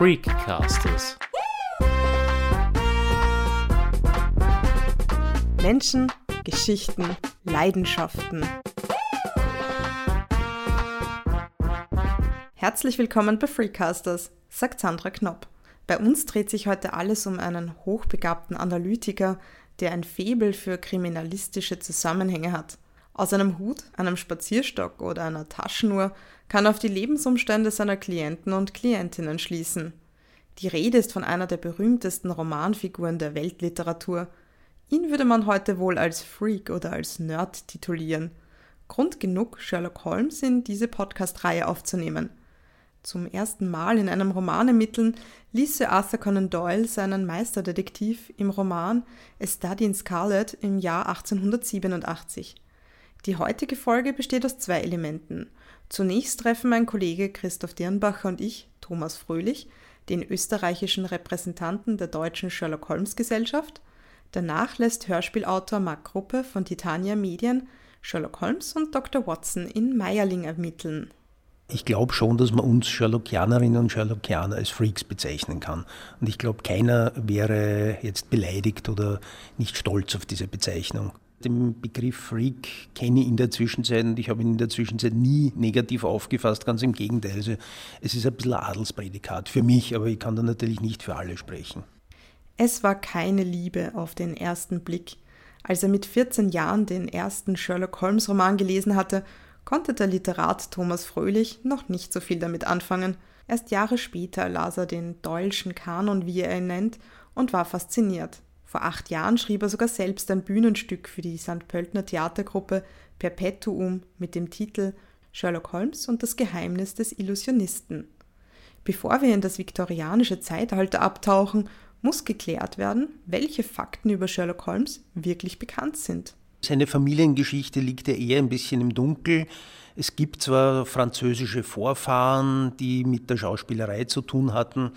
Freakcasters. Menschen, Geschichten, Leidenschaften. Herzlich willkommen bei Freakcasters, sagt Sandra Knopp. Bei uns dreht sich heute alles um einen hochbegabten Analytiker, der ein Faible für kriminalistische Zusammenhänge hat. Aus einem Hut, einem Spazierstock oder einer Taschenuhr kann auf die Lebensumstände seiner Klienten und Klientinnen schließen. Die Rede ist von einer der berühmtesten Romanfiguren der Weltliteratur. Ihn würde man heute wohl als Freak oder als Nerd titulieren. Grund genug, Sherlock Holmes in diese Podcast-Reihe aufzunehmen. Zum ersten Mal in einem Roman ermitteln ließ Sir Arthur Conan Doyle seinen Meisterdetektiv im Roman A Study in Scarlet im Jahr 1887. Die heutige Folge besteht aus zwei Elementen. Zunächst treffen mein Kollege Christoph Dirnbacher und ich, Thomas Fröhlich, den österreichischen Repräsentanten der deutschen Sherlock Holmes Gesellschaft. Danach lässt Hörspielautor Mark Gruppe von Titania Medien Sherlock Holmes und Dr. Watson in Meierling ermitteln. Ich glaube schon, dass man uns Sherlockianerinnen und Sherlockianer als Freaks bezeichnen kann. Und ich glaube, keiner wäre jetzt beleidigt oder nicht stolz auf diese Bezeichnung. Den Begriff Freak kenne ich in der Zwischenzeit und ich habe ihn in der Zwischenzeit nie negativ aufgefasst, ganz im Gegenteil. Also es ist ein bisschen Adelsprädikat für mich, aber ich kann da natürlich nicht für alle sprechen. Es war keine Liebe auf den ersten Blick. Als er mit 14 Jahren den ersten Sherlock Holmes Roman gelesen hatte, konnte der Literat Thomas Fröhlich noch nicht so viel damit anfangen. Erst Jahre später las er den Doyle'schen Kanon, wie er ihn nennt, und war fasziniert. Vor acht Jahren schrieb er sogar selbst ein Bühnenstück für die St. Pöltner Theatergruppe Perpetuum mit dem Titel Sherlock Holmes und das Geheimnis des Illusionisten. Bevor wir in das viktorianische Zeitalter abtauchen, muss geklärt werden, welche Fakten über Sherlock Holmes wirklich bekannt sind. Seine Familiengeschichte liegt ja eher ein bisschen im Dunkel. Es gibt zwar französische Vorfahren, die mit der Schauspielerei zu tun hatten,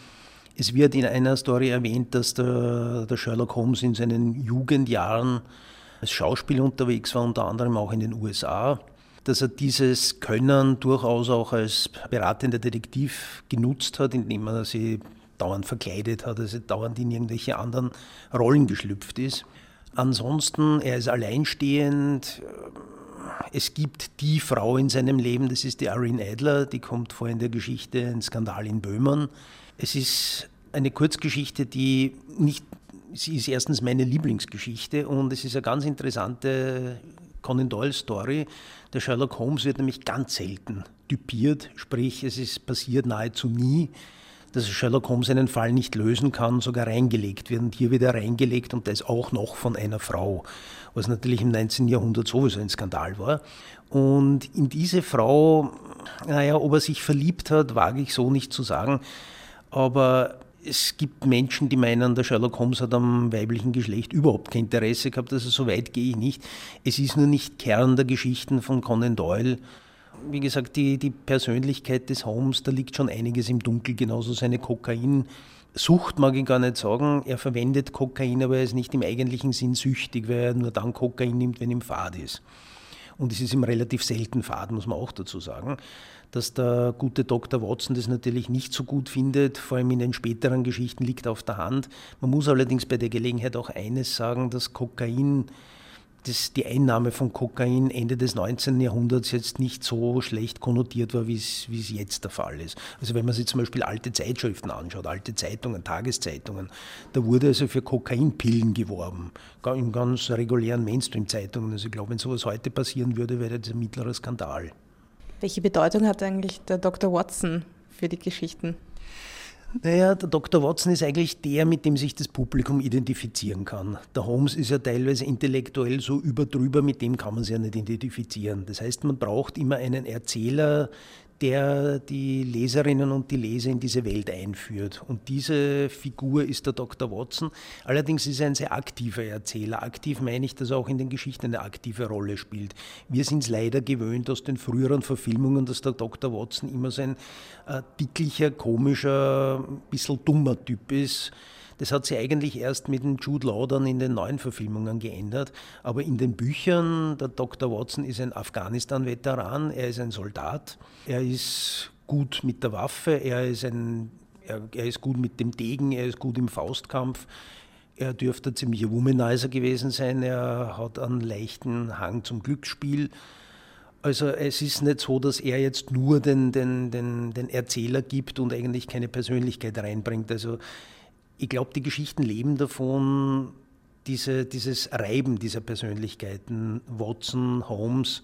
es wird in einer Story erwähnt, dass der, der Sherlock Holmes in seinen Jugendjahren als Schauspieler unterwegs war, unter anderem auch in den USA dass er dieses Können durchaus auch als beratender Detektiv genutzt hat, indem er sie dauernd verkleidet hat, also dauernd in irgendwelche anderen Rollen geschlüpft ist. Ansonsten, er ist alleinstehend. Es gibt die Frau in seinem Leben, das ist die Irene Adler, die kommt vor in der Geschichte Ein Skandal in Böhmen. Es ist eine Kurzgeschichte, die nicht, sie ist erstens meine Lieblingsgeschichte und es ist eine ganz interessante Conan Doyle Story. Der Sherlock Holmes wird nämlich ganz selten typiert, sprich es ist passiert nahezu nie, dass Sherlock Holmes einen Fall nicht lösen kann, sogar reingelegt wird. Und hier wird er reingelegt und das auch noch von einer Frau, was natürlich im 19. Jahrhundert sowieso ein Skandal war. Und in diese Frau, naja, ob er sich verliebt hat, wage ich so nicht zu sagen. Aber es gibt Menschen, die meinen, der Sherlock Holmes hat am weiblichen Geschlecht überhaupt kein Interesse gehabt. Also so weit gehe ich nicht. Es ist nur nicht Kern der Geschichten von Conan Doyle. Wie gesagt, die, die Persönlichkeit des Holmes, da liegt schon einiges im Dunkel, genauso seine Kokainsucht mag ich gar nicht sagen. Er verwendet Kokain, aber er ist nicht im eigentlichen Sinn süchtig, weil er nur dann Kokain nimmt, wenn ihm Fad ist. Und es ist ihm relativ selten Fad, muss man auch dazu sagen dass der gute Dr. Watson das natürlich nicht so gut findet, vor allem in den späteren Geschichten liegt auf der Hand. Man muss allerdings bei der Gelegenheit auch eines sagen, dass Kokain dass die Einnahme von Kokain Ende des 19. Jahrhunderts jetzt nicht so schlecht konnotiert war, wie es, wie es jetzt der Fall ist. Also wenn man sich zum Beispiel alte Zeitschriften anschaut, alte Zeitungen, Tageszeitungen, da wurde also für Kokainpillen geworben, in ganz regulären Mainstream-Zeitungen. Also ich glaube, wenn sowas heute passieren würde, wäre das ein mittlerer Skandal. Welche Bedeutung hat eigentlich der Dr. Watson für die Geschichten? Naja, der Dr. Watson ist eigentlich der, mit dem sich das Publikum identifizieren kann. Der Holmes ist ja teilweise intellektuell so überdrüber, mit dem kann man sich ja nicht identifizieren. Das heißt, man braucht immer einen Erzähler, der die Leserinnen und die Leser in diese Welt einführt. Und diese Figur ist der Dr. Watson. Allerdings ist er ein sehr aktiver Erzähler. Aktiv meine ich, dass er auch in den Geschichten eine aktive Rolle spielt. Wir sind es leider gewöhnt aus den früheren Verfilmungen, dass der Dr. Watson immer so ein äh, dicklicher, komischer, ein bisschen dummer Typ ist das hat sich eigentlich erst mit dem Jude Law dann in den neuen Verfilmungen geändert. Aber in den Büchern, der Dr. Watson ist ein Afghanistan-Veteran, er ist ein Soldat, er ist gut mit der Waffe, er ist ein Er, er ist gut mit dem Degen, er ist gut im Faustkampf. Er dürfte ein ziemlicher Womanizer gewesen sein. Er hat einen leichten Hang zum Glücksspiel. Also es ist nicht so, dass er jetzt nur den, den, den, den Erzähler gibt und eigentlich keine Persönlichkeit reinbringt. Also ich glaube, die Geschichten leben davon, diese, dieses Reiben dieser Persönlichkeiten, Watson, Holmes,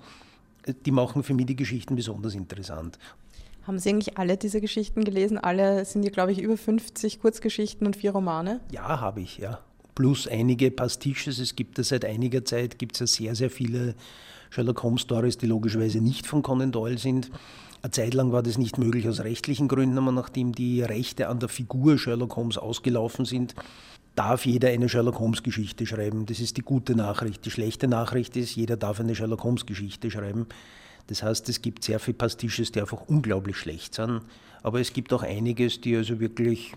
die machen für mich die Geschichten besonders interessant. Haben Sie eigentlich alle diese Geschichten gelesen? Alle sind ja, glaube ich, über 50 Kurzgeschichten und vier Romane? Ja, habe ich, ja. Plus einige Pastiches. Es gibt ja seit einiger Zeit gibt's ja sehr, sehr viele Sherlock Holmes Stories, die logischerweise nicht von Conan Doyle sind. Eine Zeit lang war das nicht möglich aus rechtlichen Gründen, aber nachdem die Rechte an der Figur Sherlock Holmes ausgelaufen sind, darf jeder eine Sherlock Holmes Geschichte schreiben. Das ist die gute Nachricht. Die schlechte Nachricht ist, jeder darf eine Sherlock Holmes Geschichte schreiben. Das heißt, es gibt sehr viele Pastisches, die einfach unglaublich schlecht sind. Aber es gibt auch einiges, die also wirklich,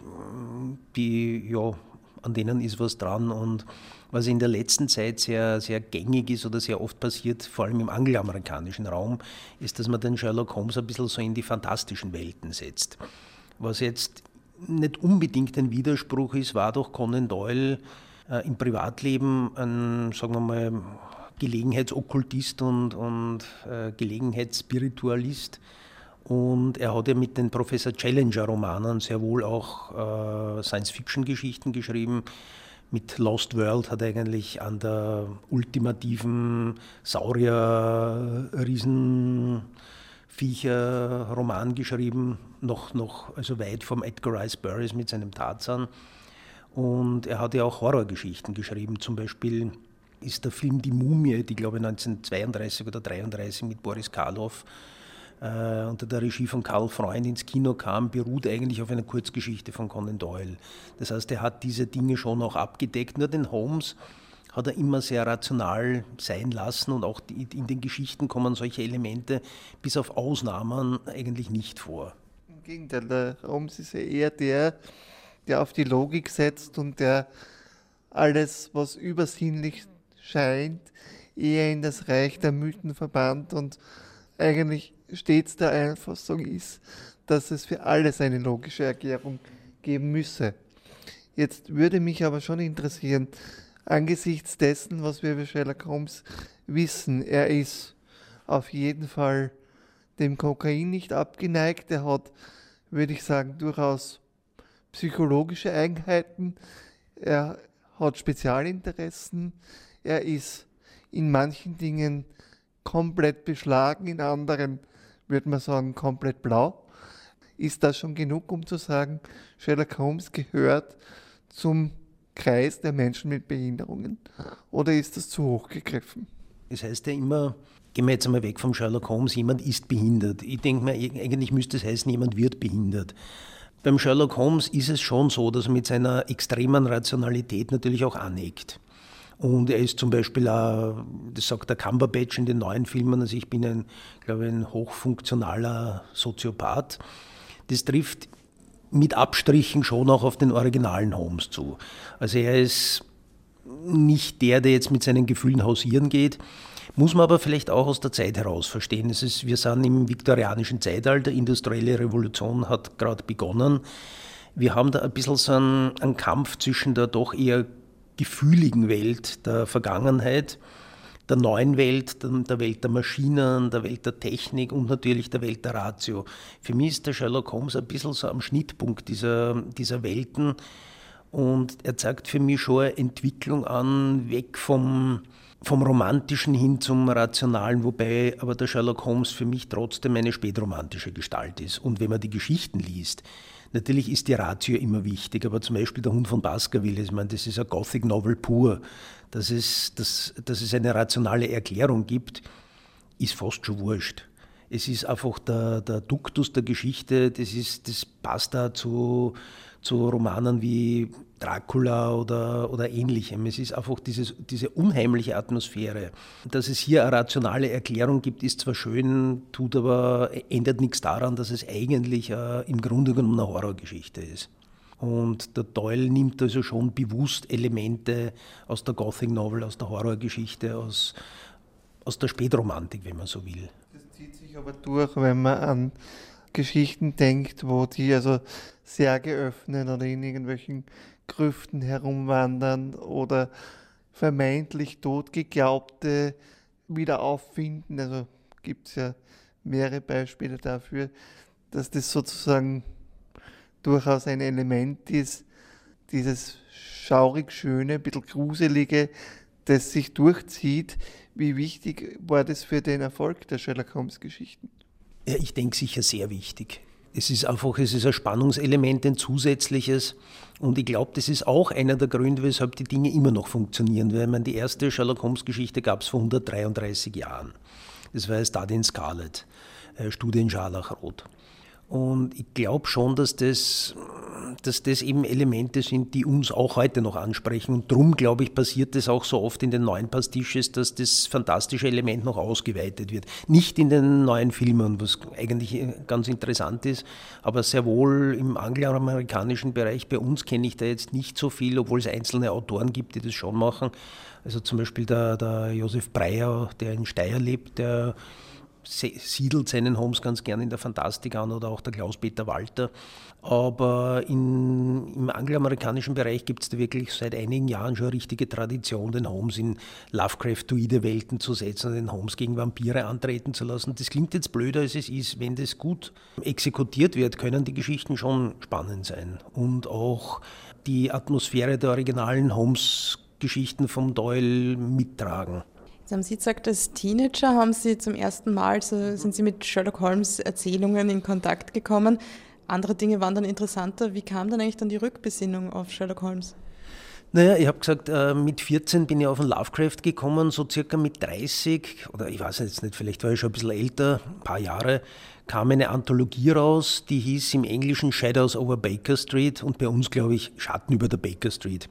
die, ja, an denen ist was dran und was in der letzten Zeit sehr, sehr gängig ist oder sehr oft passiert, vor allem im angloamerikanischen Raum, ist, dass man den Sherlock Holmes ein bisschen so in die fantastischen Welten setzt. Was jetzt nicht unbedingt ein Widerspruch ist, war doch Conan Doyle äh, im Privatleben ein, sagen wir mal, Gelegenheitsokkultist und, und äh, Gelegenheitsspiritualist. Und er hat ja mit den Professor Challenger-Romanen sehr wohl auch äh, Science-Fiction-Geschichten geschrieben mit Lost World hat er eigentlich an der ultimativen Saurier-Riesenviecher-Roman geschrieben, noch, noch also weit vom Edgar Rice Burroughs mit seinem Tarzan. Und er hat ja auch Horrorgeschichten geschrieben, zum Beispiel ist der Film Die Mumie, die glaube ich 1932 oder 1933 mit Boris Karloff äh, unter der Regie von Karl Freund ins Kino kam, beruht eigentlich auf einer Kurzgeschichte von Conan Doyle. Das heißt, er hat diese Dinge schon auch abgedeckt. Nur den Holmes hat er immer sehr rational sein lassen und auch die, in den Geschichten kommen solche Elemente bis auf Ausnahmen eigentlich nicht vor. Im Gegenteil, der Holmes ist ja eher der, der auf die Logik setzt und der alles, was übersinnlich scheint, eher in das Reich der Mythen verbannt und eigentlich stets der Auffassung ist, dass es für alles eine logische Erklärung geben müsse. Jetzt würde mich aber schon interessieren, angesichts dessen, was wir über Sherlock Holmes wissen, er ist auf jeden Fall dem Kokain nicht abgeneigt. Er hat, würde ich sagen, durchaus psychologische Eigenheiten. Er hat Spezialinteressen. Er ist in manchen Dingen komplett beschlagen, in anderen würde man sagen komplett blau. Ist das schon genug, um zu sagen, Sherlock Holmes gehört zum Kreis der Menschen mit Behinderungen? Oder ist das zu hoch gegriffen? Das heißt ja immer, gehen wir jetzt einmal weg vom Sherlock Holmes, jemand ist behindert. Ich denke mir, eigentlich müsste es heißen, jemand wird behindert. Beim Sherlock Holmes ist es schon so, dass er mit seiner extremen Rationalität natürlich auch aneckt. Und er ist zum Beispiel, auch, das sagt der Cumberbatch in den neuen Filmen, also ich bin ein, glaube ich, ein hochfunktionaler Soziopath. Das trifft mit Abstrichen schon auch auf den originalen Holmes zu. Also er ist nicht der, der jetzt mit seinen Gefühlen hausieren geht, muss man aber vielleicht auch aus der Zeit heraus verstehen. Es ist, wir sind im viktorianischen Zeitalter, industrielle Revolution hat gerade begonnen. Wir haben da ein bisschen so einen, einen Kampf zwischen der doch eher gefühligen Welt der Vergangenheit, der neuen Welt, der Welt der Maschinen, der Welt der Technik und natürlich der Welt der Ratio. Für mich ist der Sherlock Holmes ein bisschen so am Schnittpunkt dieser, dieser Welten und er zeigt für mich schon eine Entwicklung an, weg vom, vom Romantischen hin zum Rationalen, wobei aber der Sherlock Holmes für mich trotzdem eine spätromantische Gestalt ist. Und wenn man die Geschichten liest, Natürlich ist die Ratio immer wichtig, aber zum Beispiel der Hund von Baskerville, ich meine, das ist ein Gothic Novel pur. Dass es, dass, dass es eine rationale Erklärung gibt, ist fast schon wurscht. Es ist einfach der, der Duktus der Geschichte, das, ist, das passt da zu, zu Romanen wie Dracula oder, oder ähnlichem. Es ist einfach dieses, diese unheimliche Atmosphäre. Dass es hier eine rationale Erklärung gibt, ist zwar schön, tut aber, ändert nichts daran, dass es eigentlich äh, im Grunde genommen eine Horrorgeschichte ist. Und der Doyle nimmt also schon bewusst Elemente aus der Gothic Novel, aus der Horrorgeschichte, aus, aus der Spätromantik, wenn man so will. Das zieht sich aber durch, wenn man an Geschichten denkt, wo die also Särge öffnen oder in irgendwelchen Grüften herumwandern oder vermeintlich tot geglaubte wieder auffinden. Also gibt es ja mehrere Beispiele dafür, dass das sozusagen durchaus ein Element ist, dieses schaurig schöne, ein bisschen gruselige, das sich durchzieht. Wie wichtig war das für den Erfolg der Sherlock Holmes Geschichten? Ja, ich denke sicher sehr wichtig. Es ist einfach, es ist ein Spannungselement, ein zusätzliches. Und ich glaube, das ist auch einer der Gründe, weshalb die Dinge immer noch funktionieren. Weil man die erste Sherlock Holmes Geschichte gab es vor 133 Jahren. Das war Stadien Scarlet, äh, Studien Scharlachrot. Und ich glaube schon, dass das, dass das eben Elemente sind, die uns auch heute noch ansprechen. Und darum, glaube ich, passiert das auch so oft in den neuen Pastisches, dass das fantastische Element noch ausgeweitet wird. Nicht in den neuen Filmen, was eigentlich ganz interessant ist, aber sehr wohl im angloamerikanischen Bereich. Bei uns kenne ich da jetzt nicht so viel, obwohl es einzelne Autoren gibt, die das schon machen. Also zum Beispiel der, der Josef Breyer, der in Steyr lebt, der siedelt seinen Holmes ganz gern in der Fantastik an oder auch der Klaus-Peter Walter. Aber in, im angloamerikanischen Bereich gibt es da wirklich seit einigen Jahren schon eine richtige Tradition, den Holmes in Lovecraftoide Welten zu setzen und den Holmes gegen Vampire antreten zu lassen. Das klingt jetzt blöder, als es ist. Wenn das gut exekutiert wird, können die Geschichten schon spannend sein. Und auch die Atmosphäre der originalen Holmes-Geschichten vom Doyle mittragen. Sie haben Sie gesagt, als Teenager haben Sie zum ersten Mal, so sind Sie mit Sherlock Holmes Erzählungen in Kontakt gekommen. Andere Dinge waren dann interessanter. Wie kam dann eigentlich dann die Rückbesinnung auf Sherlock Holmes? Naja, ich habe gesagt, äh, mit 14 bin ich auf den Lovecraft gekommen, so circa mit 30, oder ich weiß jetzt nicht, vielleicht war ich schon ein bisschen älter, ein paar Jahre, kam eine Anthologie raus, die hieß im Englischen Shadows over Baker Street und bei uns, glaube ich, Schatten über der Baker Street.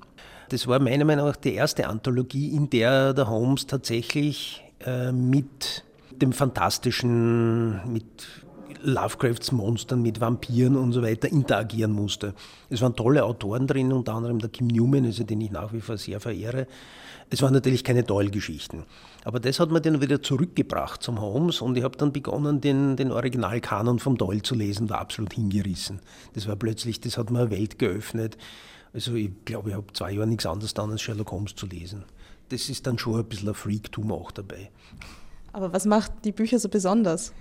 Das war meiner Meinung nach die erste Anthologie, in der der Holmes tatsächlich äh, mit dem Fantastischen, mit Lovecrafts Monstern, mit Vampiren und so weiter interagieren musste. Es waren tolle Autoren drin, unter anderem der Kim Newman, also den ich nach wie vor sehr verehre. Es waren natürlich keine Doyle-Geschichten. Aber das hat mir dann wieder zurückgebracht zum Holmes und ich habe dann begonnen, den, den Originalkanon vom Doyle zu lesen, war absolut hingerissen. Das war plötzlich, das hat mir eine Welt geöffnet. Also ich glaube, ich habe zwei Jahre nichts anderes dann als Sherlock Holmes zu lesen. Das ist dann schon ein bisschen ein Freaktum auch dabei. Aber was macht die Bücher so besonders?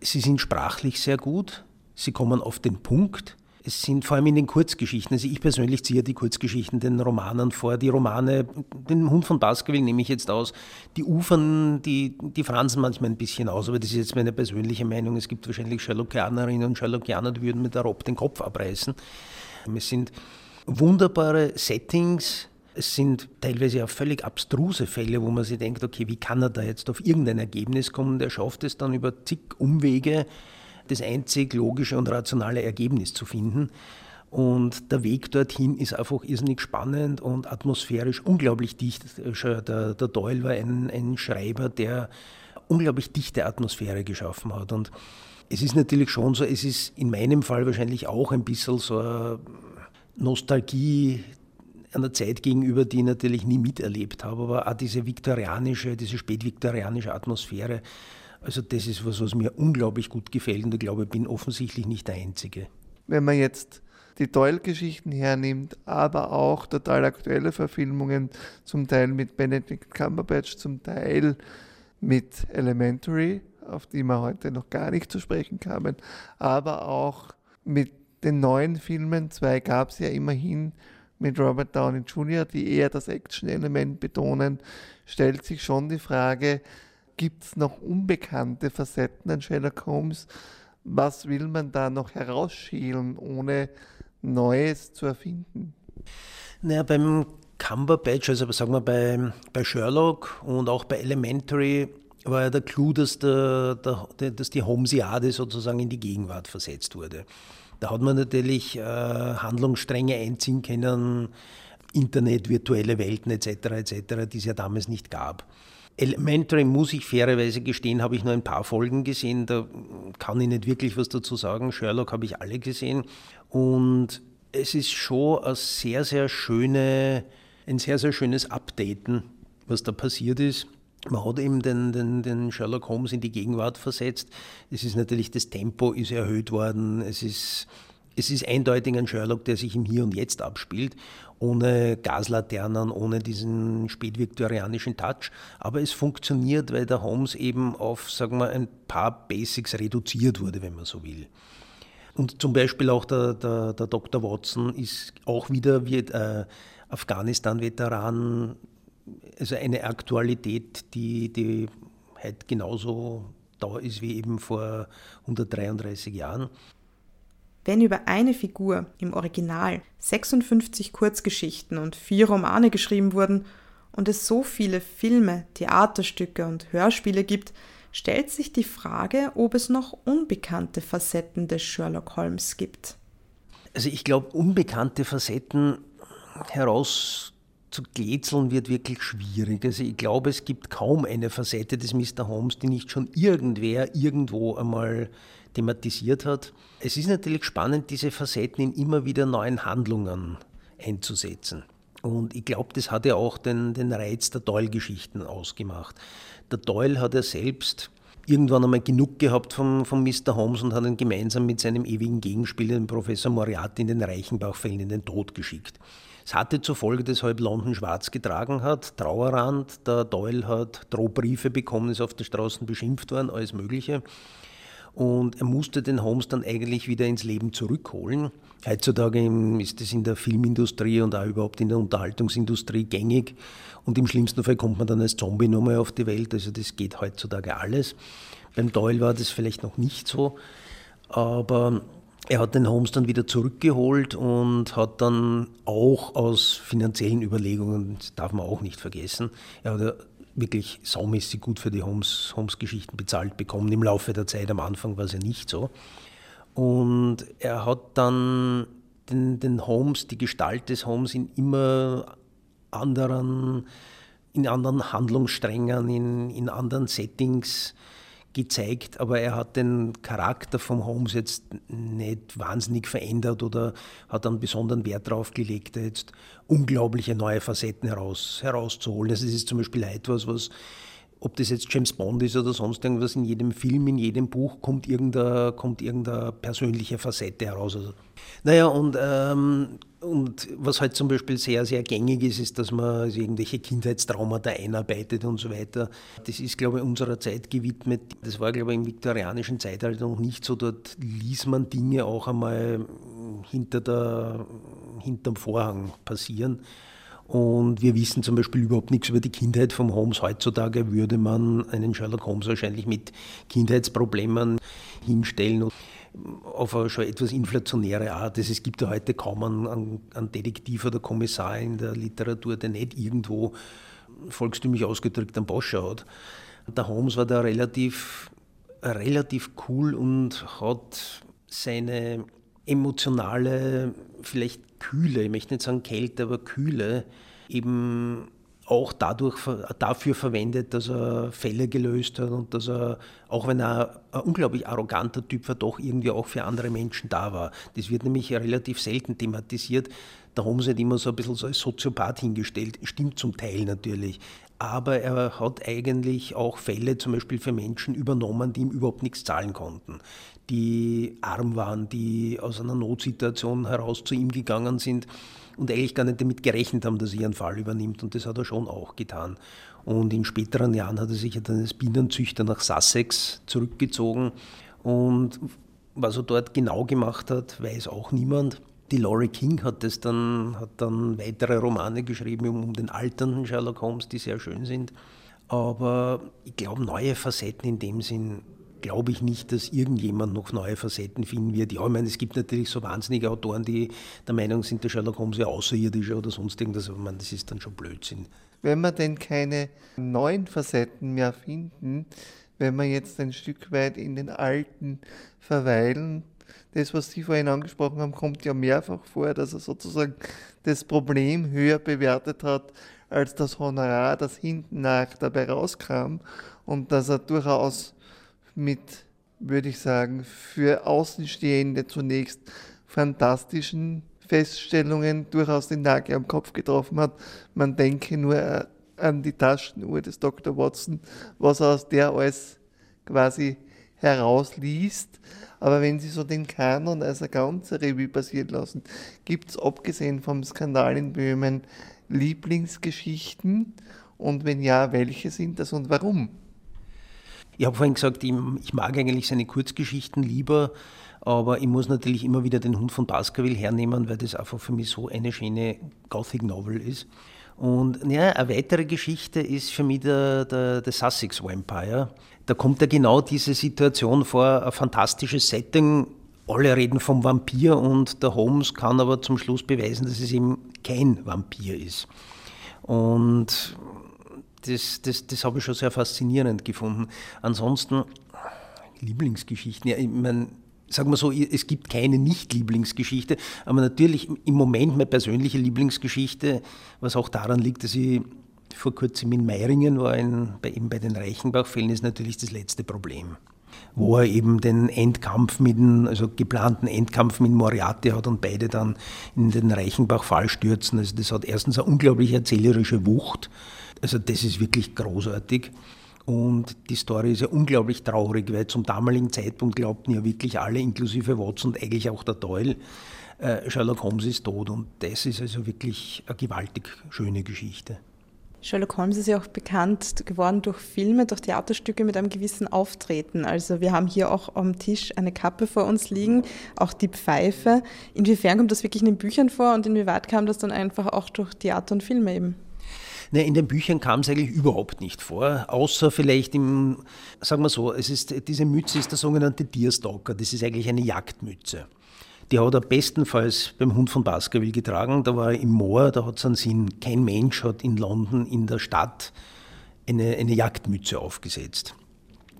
Sie sind sprachlich sehr gut, sie kommen auf den Punkt. Es sind vor allem in den Kurzgeschichten, also ich persönlich ziehe die Kurzgeschichten den Romanen vor. Die Romane, den Hund von Baskerville nehme ich jetzt aus. Die ufern, die, die fransen manchmal ein bisschen aus, aber das ist jetzt meine persönliche Meinung. Es gibt wahrscheinlich Sherlockianerinnen und Sherlockianer, die würden mit der Rob den Kopf abreißen. Es sind wunderbare Settings. Es sind teilweise auch völlig abstruse Fälle, wo man sich denkt, okay, wie kann er da jetzt auf irgendein Ergebnis kommen? Der schafft es dann über zig Umwege, das einzig logische und rationale Ergebnis zu finden. Und der Weg dorthin ist einfach irrsinnig spannend und atmosphärisch unglaublich dicht. Der, der Doyle war ein, ein Schreiber, der unglaublich dichte Atmosphäre geschaffen hat. Und es ist natürlich schon so, es ist in meinem Fall wahrscheinlich auch ein bisschen so ein Nostalgie einer Zeit gegenüber, die ich natürlich nie miterlebt habe, aber auch diese viktorianische, diese spätviktorianische Atmosphäre. Also das ist was, was mir unglaublich gut gefällt und ich glaube, ich bin offensichtlich nicht der Einzige. Wenn man jetzt die Doyle-Geschichten hernimmt, aber auch total aktuelle Verfilmungen, zum Teil mit Benedict Cumberbatch, zum Teil mit Elementary, auf die wir heute noch gar nicht zu sprechen kamen, aber auch mit den neuen Filmen, zwei gab es ja immerhin mit Robert Downey Jr., die eher das Action-Element betonen, stellt sich schon die Frage, gibt es noch unbekannte Facetten an Sherlock Holmes? Was will man da noch herausschälen, ohne Neues zu erfinden? Naja, beim Cumberbatch, also sagen wir bei, bei Sherlock und auch bei Elementary, war ja der Clou, dass, der, der, dass die Holmesiade sozusagen in die Gegenwart versetzt wurde. Da hat man natürlich äh, Handlungsstränge einziehen können, Internet, virtuelle Welten etc., etc., die es ja damals nicht gab. Elementary, muss ich fairerweise gestehen, habe ich nur ein paar Folgen gesehen. Da kann ich nicht wirklich was dazu sagen. Sherlock habe ich alle gesehen. Und es ist schon eine sehr, sehr schöne, ein sehr, sehr schönes Updaten, was da passiert ist. Man hat eben den, den, den Sherlock Holmes in die Gegenwart versetzt. Es ist natürlich, das Tempo ist erhöht worden. Es ist, es ist eindeutig ein Sherlock, der sich im Hier und Jetzt abspielt, ohne Gaslaternen, ohne diesen spätviktorianischen Touch. Aber es funktioniert, weil der Holmes eben auf, sagen wir, ein paar Basics reduziert wurde, wenn man so will. Und zum Beispiel auch der, der, der Dr. Watson ist auch wieder wie äh, Afghanistan-Veteran, also eine Aktualität, die, die halt genauso da ist wie eben vor 133 Jahren. Wenn über eine Figur im Original 56 Kurzgeschichten und vier Romane geschrieben wurden und es so viele Filme, Theaterstücke und Hörspiele gibt, stellt sich die Frage, ob es noch unbekannte Facetten des Sherlock Holmes gibt. Also ich glaube, unbekannte Facetten herauszuglätzeln wird wirklich schwierig. Also ich glaube, es gibt kaum eine Facette des Mr. Holmes, die nicht schon irgendwer irgendwo einmal thematisiert hat. Es ist natürlich spannend, diese Facetten in immer wieder neuen Handlungen einzusetzen. Und ich glaube, das hat ja auch den, den Reiz der Doyle-Geschichten ausgemacht. Der Doyle hat ja selbst irgendwann einmal genug gehabt von, von Mr. Holmes und hat ihn gemeinsam mit seinem ewigen Gegenspieler, dem Professor Moriarty, in den Reichenbachfällen in den Tod geschickt. Es hatte zur Folge, dass halb London schwarz getragen hat, Trauerrand, der Doyle hat Drohbriefe bekommen, ist auf der Straße beschimpft worden, alles Mögliche. Und er musste den Holmes dann eigentlich wieder ins Leben zurückholen. Heutzutage ist das in der Filmindustrie und auch überhaupt in der Unterhaltungsindustrie gängig. Und im schlimmsten Fall kommt man dann als Zombie nochmal auf die Welt. Also das geht heutzutage alles. Beim Doyle war das vielleicht noch nicht so. Aber er hat den Holmes dann wieder zurückgeholt und hat dann auch aus finanziellen Überlegungen, das darf man auch nicht vergessen, er hat wirklich saumäßig gut für die Holmes-Geschichten Holmes bezahlt bekommen. Im Laufe der Zeit, am Anfang war es ja nicht so. Und er hat dann den, den Holmes, die Gestalt des Holmes in immer anderen, in anderen Handlungssträngen, in, in anderen Settings gezeigt, aber er hat den Charakter vom Holmes jetzt nicht wahnsinnig verändert oder hat einen besonderen Wert darauf gelegt, jetzt unglaubliche neue Facetten heraus, herauszuholen. Also es ist zum Beispiel etwas, was ob das jetzt James Bond ist oder sonst irgendwas, in jedem Film, in jedem Buch kommt irgendeine, kommt irgendeine persönliche Facette heraus. Also, naja, und, ähm, und was halt zum Beispiel sehr, sehr gängig ist, ist, dass man also irgendwelche Kindheitstraumata einarbeitet und so weiter. Das ist, glaube ich, unserer Zeit gewidmet. Das war, glaube ich, im viktorianischen Zeitalter noch nicht so. Dort ließ man Dinge auch einmal hinter der, hinterm Vorhang passieren. Und wir wissen zum Beispiel überhaupt nichts über die Kindheit vom Holmes. Heutzutage würde man einen Sherlock Holmes wahrscheinlich mit Kindheitsproblemen hinstellen. Auf eine schon etwas inflationäre Art. Es gibt ja heute kaum einen, einen Detektiv oder Kommissar in der Literatur, der nicht irgendwo volkstümlich ausgedrückt einen Bosch hat. Der Holmes war da relativ, relativ cool und hat seine emotionale, vielleicht Kühle, ich möchte nicht sagen Kälte, aber Kühle, eben auch dadurch, dafür verwendet, dass er Fälle gelöst hat und dass er, auch wenn er ein unglaublich arroganter Typ war, doch irgendwie auch für andere Menschen da war. Das wird nämlich relativ selten thematisiert. Da haben sie halt immer so ein bisschen so als Soziopath hingestellt. Stimmt zum Teil natürlich. Aber er hat eigentlich auch Fälle zum Beispiel für Menschen übernommen, die ihm überhaupt nichts zahlen konnten die arm waren, die aus einer Notsituation heraus zu ihm gegangen sind und eigentlich gar nicht damit gerechnet haben, dass er ihren Fall übernimmt. Und das hat er schon auch getan. Und in späteren Jahren hat er sich dann als Bienenzüchter nach Sussex zurückgezogen. Und was er dort genau gemacht hat, weiß auch niemand. Die Laurie King hat, das dann, hat dann weitere Romane geschrieben um, um den alternden Sherlock Holmes, die sehr schön sind. Aber ich glaube, neue Facetten in dem Sinn glaube ich nicht, dass irgendjemand noch neue Facetten finden wird. Ja, ich meine, es gibt natürlich so wahnsinnige Autoren, die der Meinung sind, der Sherlock Holmes wäre außerirdischer oder sonst irgendwas, aber man, das ist dann schon Blödsinn. Wenn wir denn keine neuen Facetten mehr finden, wenn wir jetzt ein Stück weit in den alten verweilen, das, was Sie vorhin angesprochen haben, kommt ja mehrfach vor, dass er sozusagen das Problem höher bewertet hat als das Honorar, das hinten nach dabei rauskam und dass er durchaus mit, würde ich sagen, für Außenstehende zunächst fantastischen Feststellungen durchaus den Nagel am Kopf getroffen hat. Man denke nur an die Taschenuhr des Dr. Watson, was er aus der alles quasi herausliest. Aber wenn Sie so den Kanon als eine ganze Revue passieren lassen, gibt es abgesehen vom Skandal in Böhmen Lieblingsgeschichten? Und wenn ja, welche sind das und warum? Ich habe vorhin gesagt, ich mag eigentlich seine Kurzgeschichten lieber, aber ich muss natürlich immer wieder den Hund von Baskerville hernehmen, weil das einfach für mich so eine schöne Gothic Novel ist. Und ja, eine weitere Geschichte ist für mich der, der, der Sussex Vampire. Da kommt ja genau diese Situation vor, ein fantastisches Setting. Alle reden vom Vampir und der Holmes kann aber zum Schluss beweisen, dass es eben kein Vampir ist. Und das, das, das habe ich schon sehr faszinierend gefunden. Ansonsten, Lieblingsgeschichten, ja, ich meine, sagen wir so, es gibt keine Nicht-Lieblingsgeschichte, aber natürlich im Moment meine persönliche Lieblingsgeschichte, was auch daran liegt, dass ich vor kurzem in Meiringen war, in, bei, eben bei den Reichenbach-Fällen, ist natürlich das letzte Problem. Wo er eben den Endkampf mit dem, also geplanten Endkampf mit Moriarty hat und beide dann in den Reichenbach-Fall stürzen. Also das hat erstens eine unglaublich erzählerische Wucht. Also das ist wirklich großartig. Und die Story ist ja unglaublich traurig, weil zum damaligen Zeitpunkt glaubten ja wirklich alle, inklusive Watson und eigentlich auch der Doyle, äh, Sherlock Holmes ist tot. Und das ist also wirklich eine gewaltig schöne Geschichte. Sherlock Holmes ist ja auch bekannt geworden durch Filme, durch Theaterstücke mit einem gewissen Auftreten. Also wir haben hier auch am Tisch eine Kappe vor uns liegen, auch die Pfeife. Inwiefern kommt das wirklich in den Büchern vor und inwieweit kam das dann einfach auch durch Theater und Filme eben? Ne, in den Büchern kam es eigentlich überhaupt nicht vor, außer vielleicht im, sagen wir so, es ist, diese Mütze ist der sogenannte Deerstalker, das ist eigentlich eine Jagdmütze. Die hat er bestenfalls beim Hund von Baskerville getragen, da war er im Moor, da hat es einen Sinn. Kein Mensch hat in London, in der Stadt, eine, eine Jagdmütze aufgesetzt.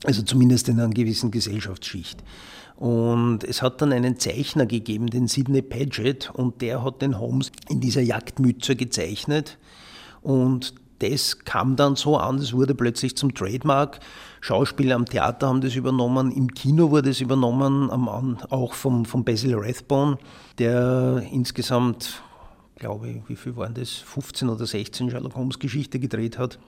Also zumindest in einer gewissen Gesellschaftsschicht. Und es hat dann einen Zeichner gegeben, den Sidney Paget, und der hat den Holmes in dieser Jagdmütze gezeichnet. Und das kam dann so an, es wurde plötzlich zum Trademark. Schauspieler am Theater haben das übernommen, im Kino wurde es übernommen, auch vom, vom Basil Rathbone, der insgesamt, glaube ich, wie viel waren das, 15 oder 16 Sherlock Holmes Geschichte gedreht hat.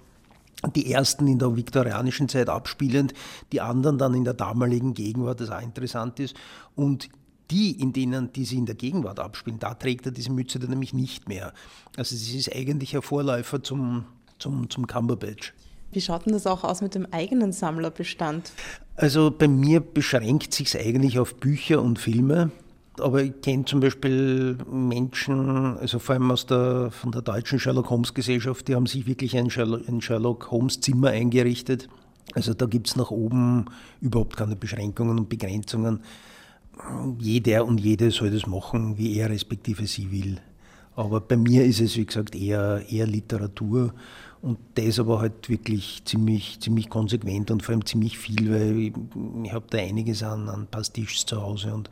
Die ersten in der viktorianischen Zeit abspielend, die anderen dann in der damaligen Gegenwart, das auch interessant ist. Und die, in denen die sie in der Gegenwart abspielen, da trägt er diese Mütze dann nämlich nicht mehr. Also es ist eigentlich ein Vorläufer zum, zum, zum Cumberbatch. Wie schaut denn das auch aus mit dem eigenen Sammlerbestand? Also bei mir beschränkt sich es eigentlich auf Bücher und Filme. Aber ich kenne zum Beispiel Menschen, also vor allem aus der, von der deutschen Sherlock Holmes Gesellschaft, die haben sich wirklich ein Sherlock, ein Sherlock Holmes Zimmer eingerichtet. Also da gibt es nach oben überhaupt keine Beschränkungen und Begrenzungen jeder und jede soll das machen, wie er respektive sie will. Aber bei mir ist es, wie gesagt, eher, eher Literatur und das aber halt wirklich ziemlich, ziemlich konsequent und vor allem ziemlich viel, weil ich, ich habe da einiges an, an Pastiches zu Hause und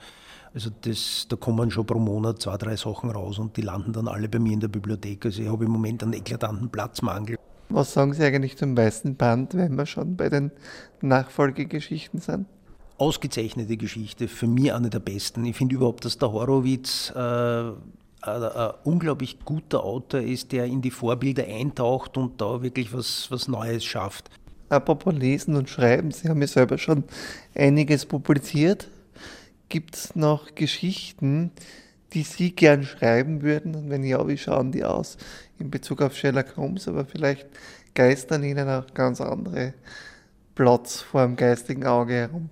also das, da kommen schon pro Monat zwei, drei Sachen raus und die landen dann alle bei mir in der Bibliothek. Also ich habe im Moment einen eklatanten Platzmangel. Was sagen Sie eigentlich zum weißen Band, wenn wir schon bei den Nachfolgegeschichten sind? ausgezeichnete Geschichte, für mich eine der besten. Ich finde überhaupt, dass der Horowitz äh, ein, ein, unglaublich guter Autor ist, der in die Vorbilder eintaucht und da wirklich was, was Neues schafft. Apropos Lesen und Schreiben, Sie haben ja selber schon einiges publiziert. Gibt es noch Geschichten, die Sie gern schreiben würden? Und wenn ja, wie schauen die aus in Bezug auf Sherlock Holmes? Aber vielleicht geistern Ihnen auch ganz andere Plots vor dem geistigen Auge herum.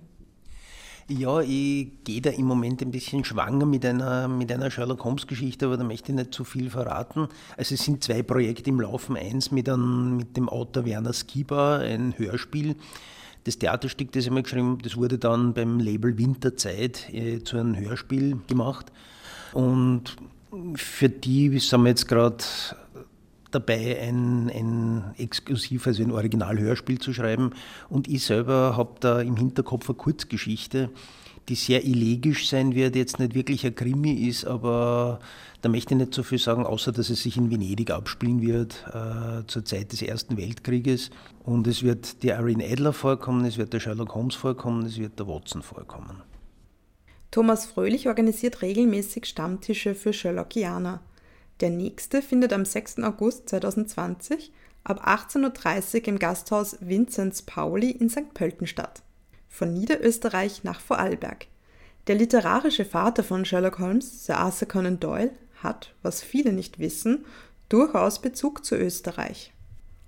Ja, ich gehe da im Moment ein bisschen schwanger mit einer, mit einer Sherlock Holmes-Geschichte, aber da möchte ich nicht zu viel verraten. Also es sind zwei Projekte im Laufen. Eins mit, einem, mit dem Autor Werner Skiba, ein Hörspiel. Das Theaterstück, das ich mal geschrieben habe, das wurde dann beim Label Winterzeit äh, zu einem Hörspiel gemacht. Und für die sind wir jetzt gerade dabei, ein, ein exklusiv, also ein Originalhörspiel zu schreiben. Und ich selber habe da im Hinterkopf eine Kurzgeschichte, die sehr elegisch sein wird, jetzt nicht wirklich ein Krimi ist, aber da möchte ich nicht so viel sagen, außer dass es sich in Venedig abspielen wird, äh, zur Zeit des Ersten Weltkrieges. Und es wird die Irene Adler vorkommen, es wird der Sherlock Holmes vorkommen, es wird der Watson vorkommen. Thomas Fröhlich organisiert regelmäßig Stammtische für Sherlockianer. Der nächste findet am 6. August 2020 ab 18.30 Uhr im Gasthaus Vinzenz Pauli in St. Pölten statt. Von Niederösterreich nach Vorarlberg. Der literarische Vater von Sherlock Holmes, Sir Arthur Conan Doyle, hat, was viele nicht wissen, durchaus Bezug zu Österreich.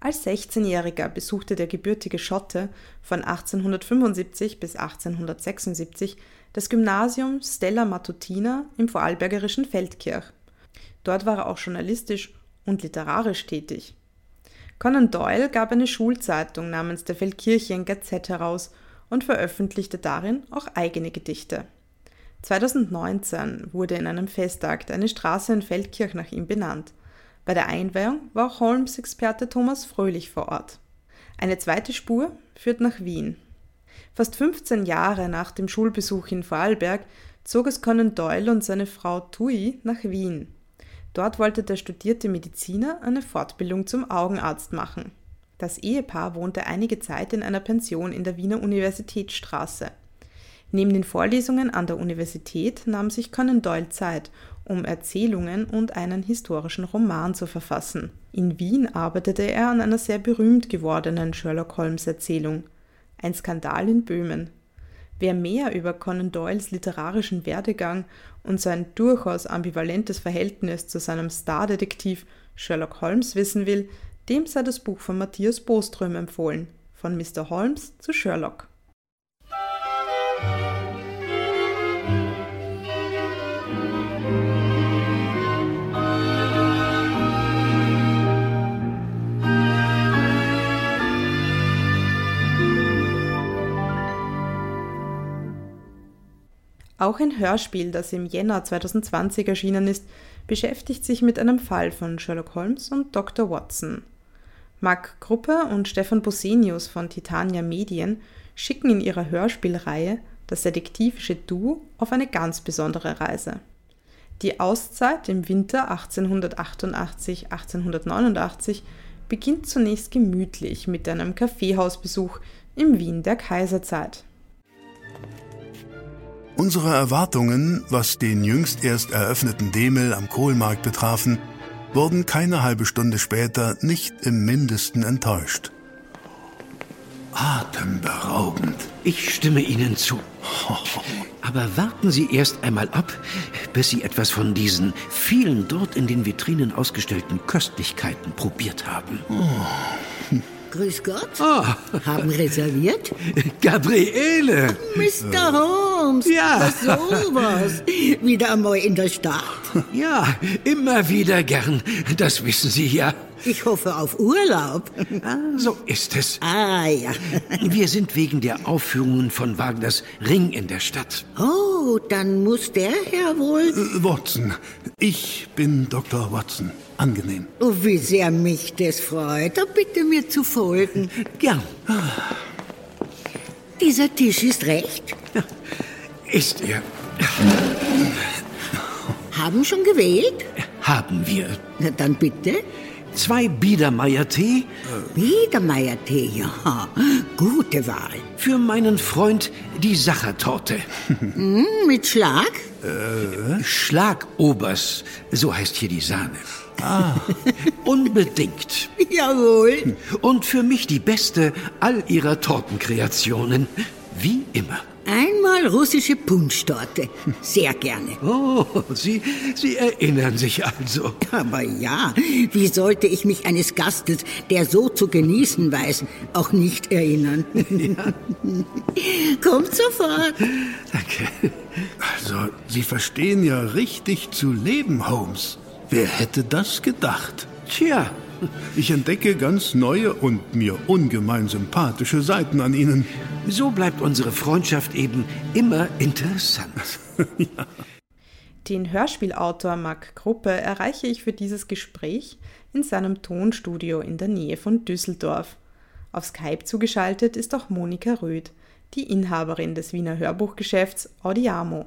Als 16-Jähriger besuchte der gebürtige Schotte von 1875 bis 1876 das Gymnasium Stella Matutina im vorarlbergerischen Feldkirch. Dort war er auch journalistisch und literarisch tätig. Conan Doyle gab eine Schulzeitung namens der Feldkirchen Gazette heraus und veröffentlichte darin auch eigene Gedichte. 2019 wurde in einem Festakt eine Straße in Feldkirch nach ihm benannt. Bei der Einweihung war auch Holmes-Experte Thomas Fröhlich vor Ort. Eine zweite Spur führt nach Wien. Fast 15 Jahre nach dem Schulbesuch in Vorarlberg zog es Conan Doyle und seine Frau Tui nach Wien. Dort wollte der studierte Mediziner eine Fortbildung zum Augenarzt machen. Das Ehepaar wohnte einige Zeit in einer Pension in der Wiener Universitätsstraße. Neben den Vorlesungen an der Universität nahm sich Conan Doyle Zeit, um Erzählungen und einen historischen Roman zu verfassen. In Wien arbeitete er an einer sehr berühmt gewordenen Sherlock Holmes Erzählung Ein Skandal in Böhmen. Wer mehr über Conan Doyles literarischen Werdegang und sein durchaus ambivalentes Verhältnis zu seinem Stardetektiv Sherlock Holmes wissen will, dem sei das Buch von Matthias Boström empfohlen, von Mr. Holmes zu Sherlock. Auch ein Hörspiel, das im Jänner 2020 erschienen ist, beschäftigt sich mit einem Fall von Sherlock Holmes und Dr. Watson. Marc Gruppe und Stefan Bosenius von Titania Medien schicken in ihrer Hörspielreihe das detektivische Duo auf eine ganz besondere Reise. Die Auszeit im Winter 1888-1889 beginnt zunächst gemütlich mit einem Kaffeehausbesuch im Wien der Kaiserzeit. Unsere Erwartungen, was den jüngst erst eröffneten Demel am Kohlmarkt betrafen, wurden keine halbe Stunde später nicht im mindesten enttäuscht. Atemberaubend. Ich stimme Ihnen zu. Aber warten Sie erst einmal ab, bis Sie etwas von diesen vielen dort in den Vitrinen ausgestellten Köstlichkeiten probiert haben. Oh. Grüß Gott. Oh. Haben reserviert? Gabriele. Mr. Holmes. Ja. Was sowas. Wieder einmal in der Stadt. Ja, immer wieder gern. Das wissen Sie ja. Ich hoffe auf Urlaub. Ah, so ist es. Ah, ja. Wir sind wegen der Aufführungen von Wagners Ring in der Stadt. Oh, dann muss der Herr wohl... Äh, Watson. Ich bin Dr. Watson. Angenehm. Oh, wie sehr mich das freut. Oh, bitte mir zu folgen. Gern. Dieser Tisch ist recht. Ist er. Haben schon gewählt? Haben wir. Na dann bitte. Zwei Biedermeier-Tee? Biedermeier-Tee, ja. Gute Wahl. Für meinen Freund die Sachertorte. Mm, mit Schlag? Äh, Schlagobers, so heißt hier die Sahne. Ah. Unbedingt. Jawohl. Und für mich die beste all ihrer Tortenkreationen. Wie immer. Einmal russische Punschtorte. Sehr gerne. Oh, Sie, Sie erinnern sich also. Aber ja, wie sollte ich mich eines Gastes, der so zu genießen weiß, auch nicht erinnern? Ja. Kommt sofort. Danke. Also, Sie verstehen ja richtig zu leben, Holmes. Wer hätte das gedacht? Tja, ich entdecke ganz neue und mir ungemein sympathische Seiten an Ihnen. So bleibt unsere Freundschaft eben immer interessant. ja. Den Hörspielautor Marc Gruppe erreiche ich für dieses Gespräch in seinem Tonstudio in der Nähe von Düsseldorf. Auf Skype zugeschaltet ist auch Monika Röth, die Inhaberin des Wiener Hörbuchgeschäfts Audiamo.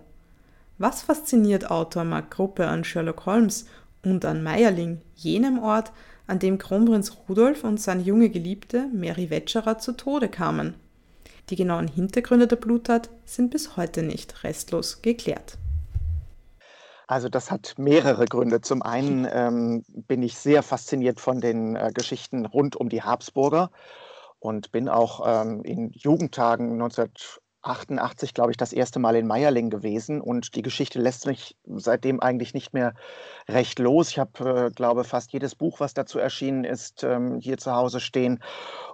Was fasziniert Autor Marc Gruppe an Sherlock Holmes und an Meierling, jenem Ort, an dem Kronprinz Rudolf und seine junge Geliebte Mary Wetscherer zu Tode kamen. Die genauen Hintergründe der Bluttat sind bis heute nicht restlos geklärt. Also das hat mehrere Gründe. Zum einen ähm, bin ich sehr fasziniert von den äh, Geschichten rund um die Habsburger und bin auch ähm, in Jugendtagen 19 88, glaube ich, das erste Mal in Meierling gewesen und die Geschichte lässt mich seitdem eigentlich nicht mehr recht los. Ich habe, äh, glaube fast jedes Buch, was dazu erschienen ist, ähm, hier zu Hause stehen.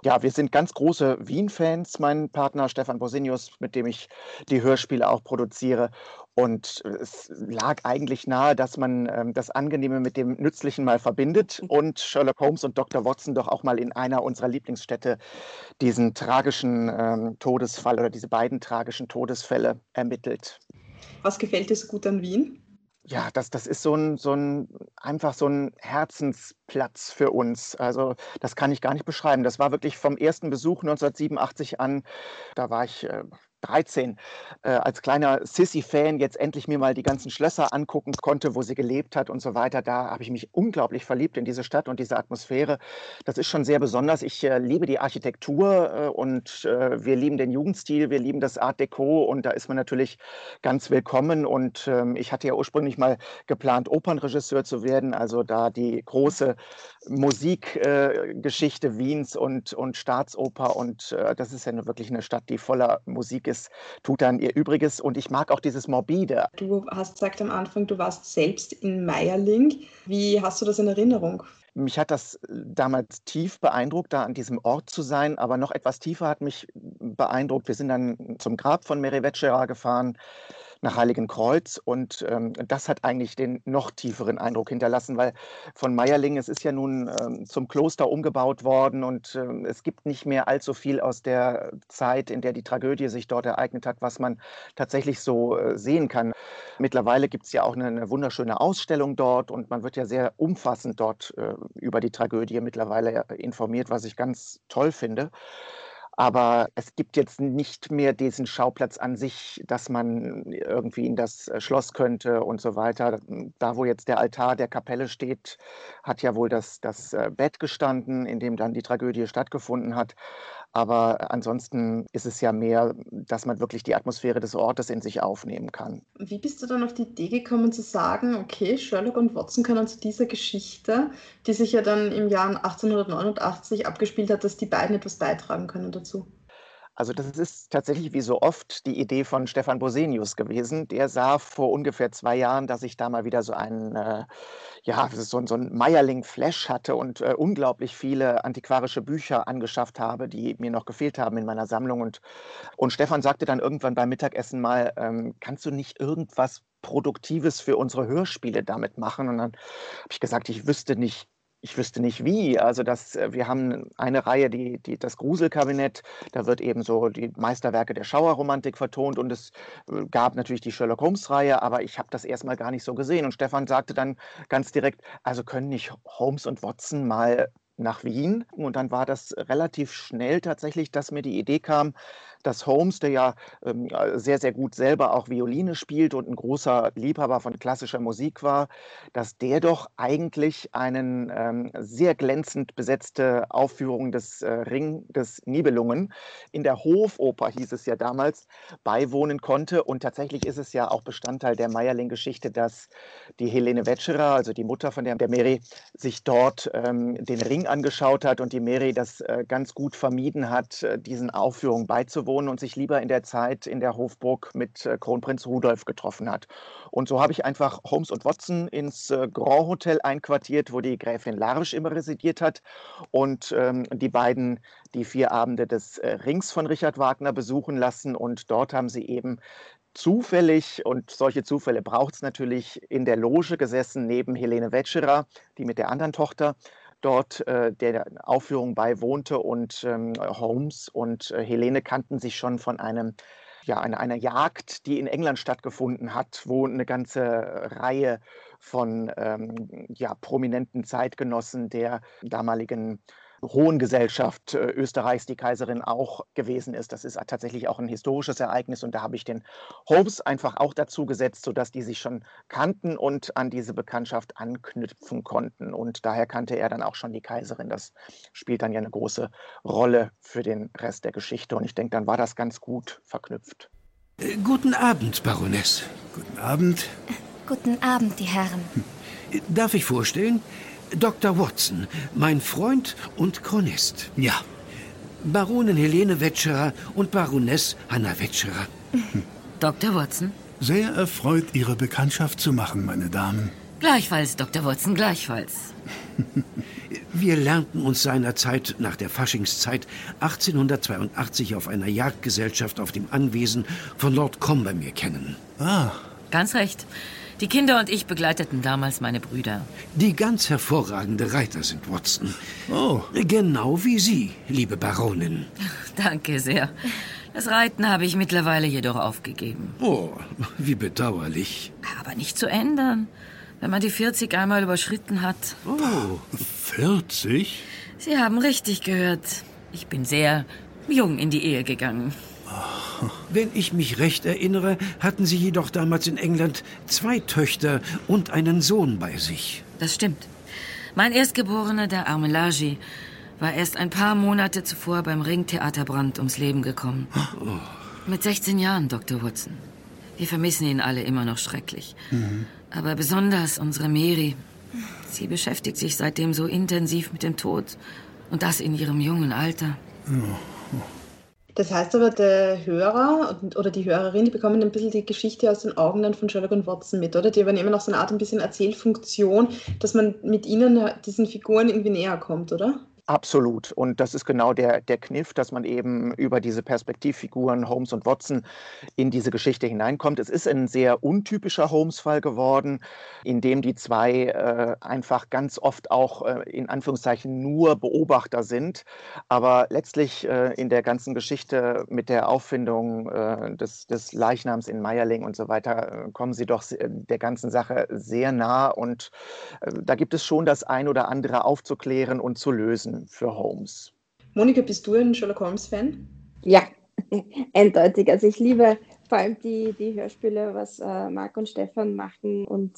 Ja, wir sind ganz große Wien-Fans, mein Partner Stefan Bosinius, mit dem ich die Hörspiele auch produziere. Und es lag eigentlich nahe, dass man ähm, das Angenehme mit dem Nützlichen mal verbindet und Sherlock Holmes und Dr. Watson doch auch mal in einer unserer Lieblingsstädte diesen tragischen ähm, Todesfall oder diese beiden tragischen Todesfälle ermittelt. Was gefällt dir so gut an Wien? Ja, das, das ist so ein, so ein, einfach so ein Herzensplatz für uns. Also das kann ich gar nicht beschreiben. Das war wirklich vom ersten Besuch 1987 an, da war ich äh, 13 äh, als kleiner Sissy-Fan jetzt endlich mir mal die ganzen Schlösser angucken konnte, wo sie gelebt hat und so weiter. Da habe ich mich unglaublich verliebt in diese Stadt und diese Atmosphäre. Das ist schon sehr besonders. Ich äh, liebe die Architektur äh, und äh, wir lieben den Jugendstil, wir lieben das Art Deco und da ist man natürlich ganz willkommen. Und ähm, ich hatte ja ursprünglich mal geplant, Opernregisseur zu werden, also da die große Musikgeschichte äh, Wiens und, und Staatsoper und äh, das ist ja wirklich eine Stadt, die voller Musik ist ist, tut dann ihr Übriges. Und ich mag auch dieses Morbide. Du hast gesagt am Anfang, du warst selbst in Meierling. Wie hast du das in Erinnerung? Mich hat das äh, damals tief beeindruckt, da an diesem Ort zu sein, aber noch etwas tiefer hat mich beeindruckt. Wir sind dann zum Grab von Mary Vetschera gefahren nach Heiligenkreuz. Und ähm, das hat eigentlich den noch tieferen Eindruck hinterlassen, weil von Meierling, es ist ja nun ähm, zum Kloster umgebaut worden und ähm, es gibt nicht mehr allzu viel aus der Zeit, in der die Tragödie sich dort ereignet hat, was man tatsächlich so äh, sehen kann. Mittlerweile gibt es ja auch eine, eine, wunderschöne Ausstellung dort und man wird ja sehr umfassend dort äh, über die Tragödie mittlerweile informiert, was ich ganz toll finde. Aber es gibt jetzt nicht mehr diesen Schauplatz an sich, dass man irgendwie in das äh, Schloss könnte und so weiter. Da, wo jetzt der Altar der Kapelle steht, hat ja wohl das, das äh, Bett gestanden, in dem dann die Tragödie stattgefunden hat. Aber ansonsten ist es ja mehr, dass man wirklich die Atmosphäre des Ortes in sich aufnehmen kann. Wie bist du dann auf die Idee gekommen zu sagen, okay, Sherlock und Watson können zu dieser Geschichte, die sich ja dann im Jahr 1889 abgespielt hat, dass die beiden etwas beitragen können dazu? Also das ist tatsächlich wie so oft die Idee von Stefan Bosenius gewesen. Der sah vor ungefähr zwei Jahren, dass ich da mal wieder so einen, äh, ja, so, so ein Meierling-Flash hatte und äh, unglaublich viele antiquarische Bücher angeschafft habe, die mir noch gefehlt haben in meiner Sammlung. Und, und Stefan sagte dann irgendwann beim Mittagessen mal, ähm, kannst du nicht irgendwas Produktives für unsere Hörspiele damit machen? Und dann habe ich gesagt, ich wüsste nicht, ich wüsste nicht wie. Also das, äh, wir haben eine Reihe, die, die, das Gruselkabinett, da wird eben so die Meisterwerke der Schauerromantik vertont und es äh, gab natürlich die Sherlock Holmes-Reihe, aber ich habe das erstmal gar nicht so gesehen. Und Stefan sagte dann ganz direkt, also können nicht Holmes und Watson mal nach Wien. Und dann war das relativ schnell tatsächlich, dass mir die Idee kam, dass Holmes, der ja ähm, sehr, sehr gut selber auch Violine spielt und ein großer Liebhaber von klassischer Musik war, dass der doch eigentlich einen ähm, sehr glänzend besetzte Aufführung des äh, Ring des Nibelungen in der Hofoper, hieß es ja damals, beiwohnen konnte. Und tatsächlich ist es ja auch Bestandteil der Meierling-Geschichte, dass die Helene Wetscherer, also die Mutter von der, der Mary, sich dort ähm, den Ring angeschaut hat und die Mary das äh, ganz gut vermieden hat, äh, diesen Aufführungen beizuwohnen wohnen und sich lieber in der Zeit in der Hofburg mit äh, Kronprinz Rudolf getroffen hat. Und so habe ich einfach Holmes und Watson ins Grand Hotel einquartiert, wo die Gräfin Larsch immer residiert hat. Und ähm, die beiden die vier Abende des Rings von Richard Wagner besuchen lassen. Und dort haben sie eben zufällig, und solche Zufälle braucht es natürlich, in der Loge gesessen neben Helene Wetscherer, die mit der anderen Tochter dort äh, der Aufführung beiwohnte und ähm, Holmes und äh, Helene kannten sich schon von einem ja, einer, einer Jagd, die in England stattgefunden hat, wo eine ganze Reihe von ähm, ja, prominenten Zeitgenossen der damaligen Hohen Gesellschaft äh, Österreichs die Kaiserin auch gewesen ist. Das ist tatsächlich auch ein historisches Ereignis und da habe ich den Holmes einfach auch dazu gesetzt, sodass die sich schon kannten und an diese Bekanntschaft anknüpfen konnten. Und daher kannte er dann auch schon die Kaiserin. Das spielt dann ja eine große Rolle für den Rest der Geschichte und ich denke, dann war das ganz gut verknüpft. Äh, guten Abend, Baroness. Guten Abend. Guten Abend, die Herren. Darf ich vorstellen? Dr. Watson, mein Freund und Chronist. Ja. Baronin Helene Wetscherer und Baroness Hanna Wetscherer. Dr. Watson? Sehr erfreut, Ihre Bekanntschaft zu machen, meine Damen. Gleichfalls, Dr. Watson, gleichfalls. Wir lernten uns seinerzeit nach der Faschingszeit 1882 auf einer Jagdgesellschaft auf dem Anwesen von Lord Combermere kennen. Ah. Ganz recht. Die Kinder und ich begleiteten damals meine Brüder. Die ganz hervorragende Reiter sind, Watson. Oh. Genau wie Sie, liebe Baronin. Danke sehr. Das Reiten habe ich mittlerweile jedoch aufgegeben. Oh, wie bedauerlich. Aber nicht zu ändern, wenn man die 40 einmal überschritten hat. Oh, 40? Sie haben richtig gehört. Ich bin sehr jung in die Ehe gegangen. Wenn ich mich recht erinnere, hatten Sie jedoch damals in England zwei Töchter und einen Sohn bei sich. Das stimmt. Mein Erstgeborener, der arme Laji, war erst ein paar Monate zuvor beim Ringtheaterbrand ums Leben gekommen. Mit 16 Jahren, Dr. Watson. Wir vermissen ihn alle immer noch schrecklich. Aber besonders unsere Mary. Sie beschäftigt sich seitdem so intensiv mit dem Tod. Und das in ihrem jungen Alter. Das heißt aber, der Hörer oder die Hörerin, die bekommen ein bisschen die Geschichte aus den Augen dann von Sherlock und Watson mit, oder? Die übernehmen auch so eine Art ein bisschen Erzählfunktion, dass man mit ihnen diesen Figuren irgendwie näher kommt, oder? Absolut. Und das ist genau der, der Kniff, dass man eben über diese Perspektivfiguren Holmes und Watson in diese Geschichte hineinkommt. Es ist ein sehr untypischer Holmes-Fall geworden, in dem die zwei äh, einfach ganz oft auch äh, in Anführungszeichen nur Beobachter sind. Aber letztlich äh, in der ganzen Geschichte mit der Auffindung äh, des, des Leichnams in Meierling und so weiter äh, kommen sie doch der ganzen Sache sehr nah. Und äh, da gibt es schon das ein oder andere aufzuklären und zu lösen für Holmes. Monika, bist du ein Sherlock Holmes-Fan? Ja, eindeutig. Also ich liebe vor allem die, die Hörspiele, was äh, Marc und Stefan machen und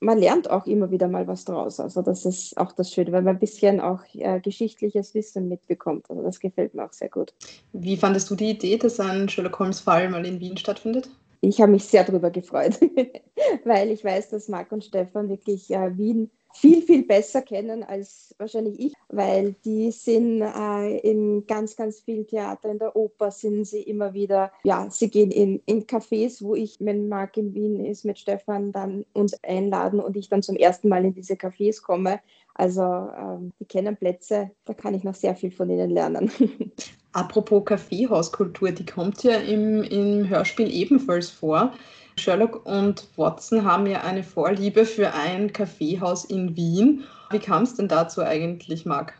man lernt auch immer wieder mal was draus. Also das ist auch das Schöne, weil man ein bisschen auch äh, geschichtliches Wissen mitbekommt. Also das gefällt mir auch sehr gut. Wie fandest du die Idee, dass ein Sherlock Holmes-Fall mal in Wien stattfindet? Ich habe mich sehr darüber gefreut, weil ich weiß, dass Marc und Stefan wirklich äh, Wien viel, viel besser kennen als wahrscheinlich ich, weil die sind äh, in ganz, ganz viel Theater, in der Oper sind sie immer wieder, ja, sie gehen in, in Cafés, wo ich, wenn Marc in Wien ist mit Stefan, dann uns einladen und ich dann zum ersten Mal in diese Cafés komme. Also ähm, die kennen Plätze, da kann ich noch sehr viel von ihnen lernen. Apropos Kaffeehauskultur, die kommt ja im, im Hörspiel ebenfalls vor. Sherlock und Watson haben ja eine Vorliebe für ein Kaffeehaus in Wien. Wie kam es denn dazu eigentlich, Marc?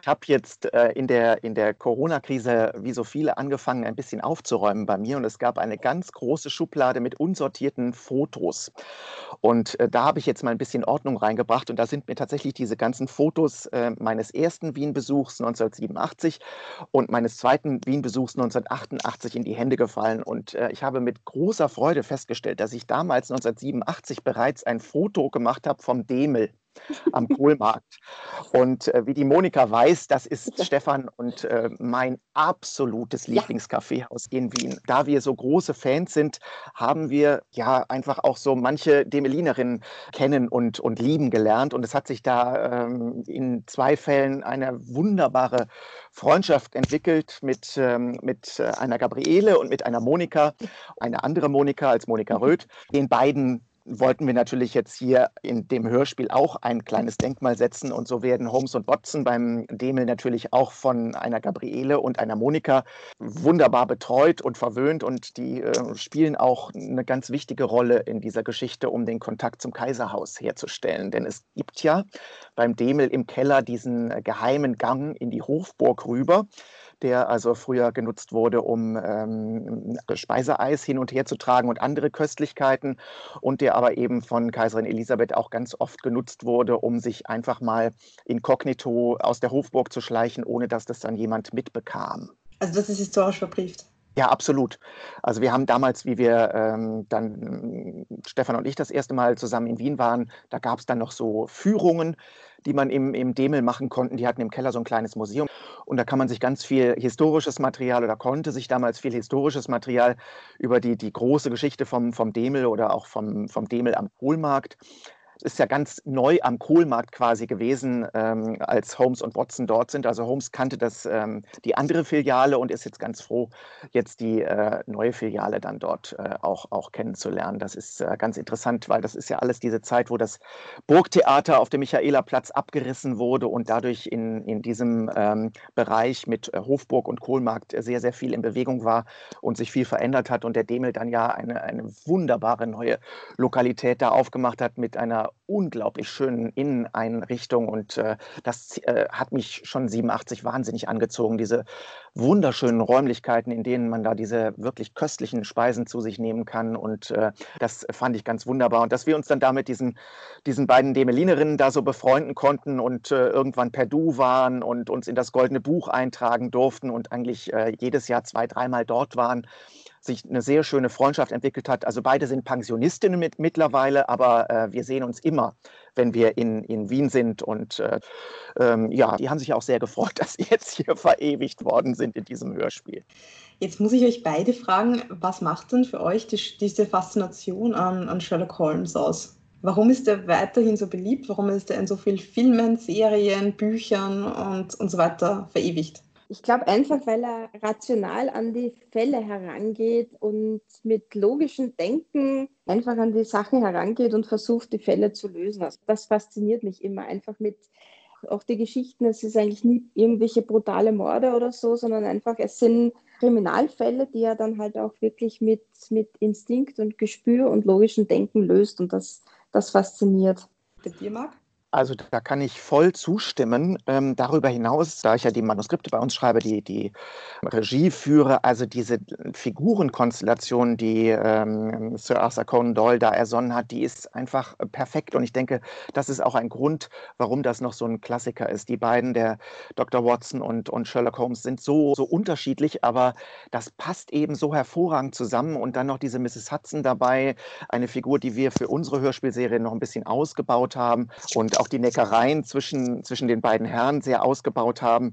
Ich habe jetzt äh, in der, in der Corona-Krise, wie so viele, angefangen, ein bisschen aufzuräumen bei mir. Und es gab eine ganz große Schublade mit unsortierten Fotos. Und äh, da habe ich jetzt mal ein bisschen Ordnung reingebracht. Und da sind mir tatsächlich diese ganzen Fotos äh, meines ersten Wien-Besuchs 1987 und meines zweiten Wien-Besuchs 1988 in die Hände gefallen. Und äh, ich habe mit großer Freude festgestellt, dass ich damals 1987 bereits ein Foto gemacht habe vom Demel am Kohlmarkt. Und äh, wie die Monika weiß, das ist Stefan und äh, mein absolutes Lieblingskaffeehaus in Wien. Da wir so große Fans sind, haben wir ja einfach auch so manche Demelinerinnen kennen und, und lieben gelernt. Und es hat sich da ähm, in zwei Fällen eine wunderbare Freundschaft entwickelt mit, ähm, mit äh, einer Gabriele und mit einer Monika, eine andere Monika als Monika Röth. Den beiden wollten wir natürlich jetzt hier in dem Hörspiel auch ein kleines Denkmal setzen. Und so werden Holmes und Watson beim Demel natürlich auch von einer Gabriele und einer Monika wunderbar betreut und verwöhnt. Und die äh, spielen auch eine ganz wichtige Rolle in dieser Geschichte, um den Kontakt zum Kaiserhaus herzustellen. Denn es gibt ja beim Demel im Keller diesen geheimen Gang in die Hofburg rüber der also früher genutzt wurde, um ähm, Speiseeis hin und her zu tragen und andere Köstlichkeiten und der aber eben von Kaiserin Elisabeth auch ganz oft genutzt wurde, um sich einfach mal inkognito aus der Hofburg zu schleichen, ohne dass das dann jemand mitbekam. Also das ist historisch verbrieft. Ja, absolut. Also wir haben damals, wie wir ähm, dann, Stefan und ich das erste Mal zusammen in Wien waren, da gab es dann noch so Führungen, die man im, im Demel machen konnten. Die hatten im Keller so ein kleines Museum. Und da kann man sich ganz viel historisches Material oder konnte sich damals viel historisches Material über die, die große Geschichte vom, vom Demel oder auch vom, vom Demel am Kohlmarkt ist ja ganz neu am Kohlmarkt quasi gewesen, ähm, als Holmes und Watson dort sind. Also Holmes kannte das, ähm, die andere Filiale und ist jetzt ganz froh, jetzt die äh, neue Filiale dann dort äh, auch, auch kennenzulernen. Das ist äh, ganz interessant, weil das ist ja alles diese Zeit, wo das Burgtheater auf dem Michaelerplatz abgerissen wurde und dadurch in, in diesem ähm, Bereich mit äh, Hofburg und Kohlmarkt sehr, sehr viel in Bewegung war und sich viel verändert hat und der Demel dann ja eine, eine wunderbare neue Lokalität da aufgemacht hat mit einer out unglaublich schönen Inneneinrichtung und äh, das äh, hat mich schon 87 wahnsinnig angezogen, diese wunderschönen Räumlichkeiten, in denen man da diese wirklich köstlichen Speisen zu sich nehmen kann und äh, das fand ich ganz wunderbar und dass wir uns dann damit diesen, diesen beiden Demelinerinnen da so befreunden konnten und äh, irgendwann per Du waren und uns in das Goldene Buch eintragen durften und eigentlich äh, jedes Jahr zwei, dreimal dort waren sich eine sehr schöne Freundschaft entwickelt hat. Also beide sind Pensionistinnen mit, mittlerweile, aber äh, wir sehen uns immer, wenn wir in, in Wien sind. Und äh, ähm, ja, die haben sich auch sehr gefreut, dass sie jetzt hier verewigt worden sind in diesem Hörspiel. Jetzt muss ich euch beide fragen, was macht denn für euch die, diese Faszination an, an Sherlock Holmes aus? Warum ist er weiterhin so beliebt? Warum ist er in so vielen Filmen, Serien, Büchern und, und so weiter verewigt? Ich glaube einfach, weil er rational an die Fälle herangeht und mit logischem Denken einfach an die Sache herangeht und versucht, die Fälle zu lösen. Also das fasziniert mich immer einfach mit auch die Geschichten. Es ist eigentlich nie irgendwelche brutale Morde oder so, sondern einfach, es sind Kriminalfälle, die er dann halt auch wirklich mit, mit Instinkt und Gespür und logischem Denken löst. Und das, das fasziniert. Bei dir, Marc? Also da kann ich voll zustimmen. Ähm, darüber hinaus, da ich ja die Manuskripte bei uns schreibe, die, die Regie führe, also diese Figurenkonstellation, die ähm, Sir Arthur Conan Doyle da ersonnen hat, die ist einfach perfekt. Und ich denke, das ist auch ein Grund, warum das noch so ein Klassiker ist. Die beiden, der Dr. Watson und, und Sherlock Holmes, sind so, so unterschiedlich, aber das passt eben so hervorragend zusammen. Und dann noch diese Mrs. Hudson dabei, eine Figur, die wir für unsere Hörspielserie noch ein bisschen ausgebaut haben. Und auch die Neckereien zwischen, zwischen den beiden Herren sehr ausgebaut haben.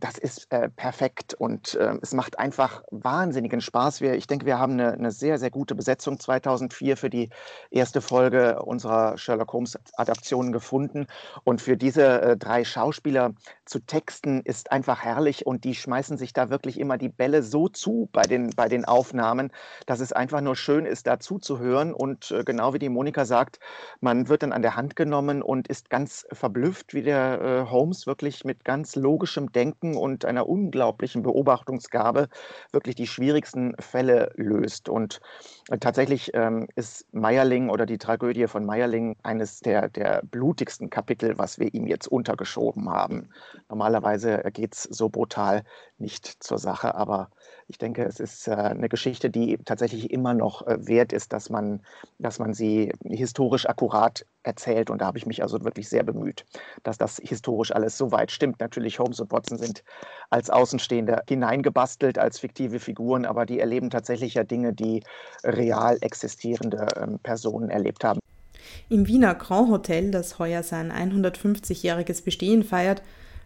Das ist äh, perfekt und äh, es macht einfach wahnsinnigen Spaß. Wir, ich denke, wir haben eine, eine, sehr, sehr gute Besetzung 2004 für die erste Folge unserer Sherlock Holmes-Adaptionen gefunden. Und für diese äh, drei Schauspieler zu texten ist einfach herrlich und die schmeißen sich da wirklich immer die Bälle so zu bei den, bei den Aufnahmen, dass es einfach nur schön ist, da zuzuhören. Und äh, genau wie die Monika sagt, man wird dann an der Hand genommen und ist ganz verblüfft, wie der äh, Holmes wirklich mit ganz logischem Denken und einer unglaublichen Beobachtungsgabe wirklich die schwierigsten Fälle löst. Und äh, tatsächlich ähm, ist Meierling oder die Tragödie von Meierling eines der, der blutigsten Kapitel, was wir ihm jetzt untergeschoben haben. Normalerweise geht es so brutal nicht zur Sache, aber ich denke, es ist äh, eine Geschichte, die tatsächlich immer noch äh, wert ist, dass man, dass man sie historisch akkurat erzählt. Und da habe ich mich also wirklich sehr bemüht, dass das historisch alles so weit stimmt. Natürlich, Holmes und Watson sind als Außenstehende hineingebastelt, als fiktive Figuren, aber die erleben tatsächlich ja Dinge, die real existierende ähm, Personen erlebt haben. Im Wiener Grand Hotel, das heuer sein 150-jähriges Bestehen feiert,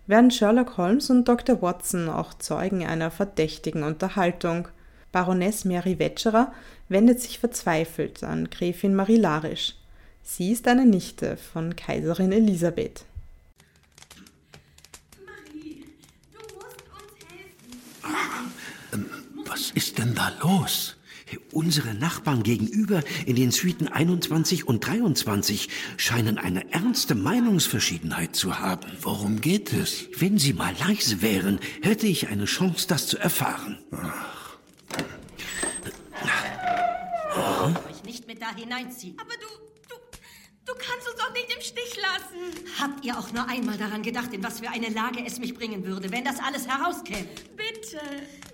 werden Sherlock Holmes und Dr. Watson auch Zeugen einer verdächtigen Unterhaltung. Baroness Mary Wetscherer wendet sich verzweifelt an Gräfin Marie Larisch. Sie ist eine Nichte von Kaiserin Elisabeth. Marie, du musst uns helfen. Was ist denn da los? Unsere Nachbarn gegenüber in den Suiten 21 und 23 scheinen eine ernste Meinungsverschiedenheit zu haben. Worum geht es? Wenn Sie mal leise wären, hätte ich eine Chance, das zu erfahren. Ach. Oh. Euch nicht mit da hineinziehen. Aber du, du, du kannst uns doch nicht im Stich lassen. Habt ihr auch nur einmal daran gedacht, in was für eine Lage es mich bringen würde, wenn das alles herauskäme? Bitte,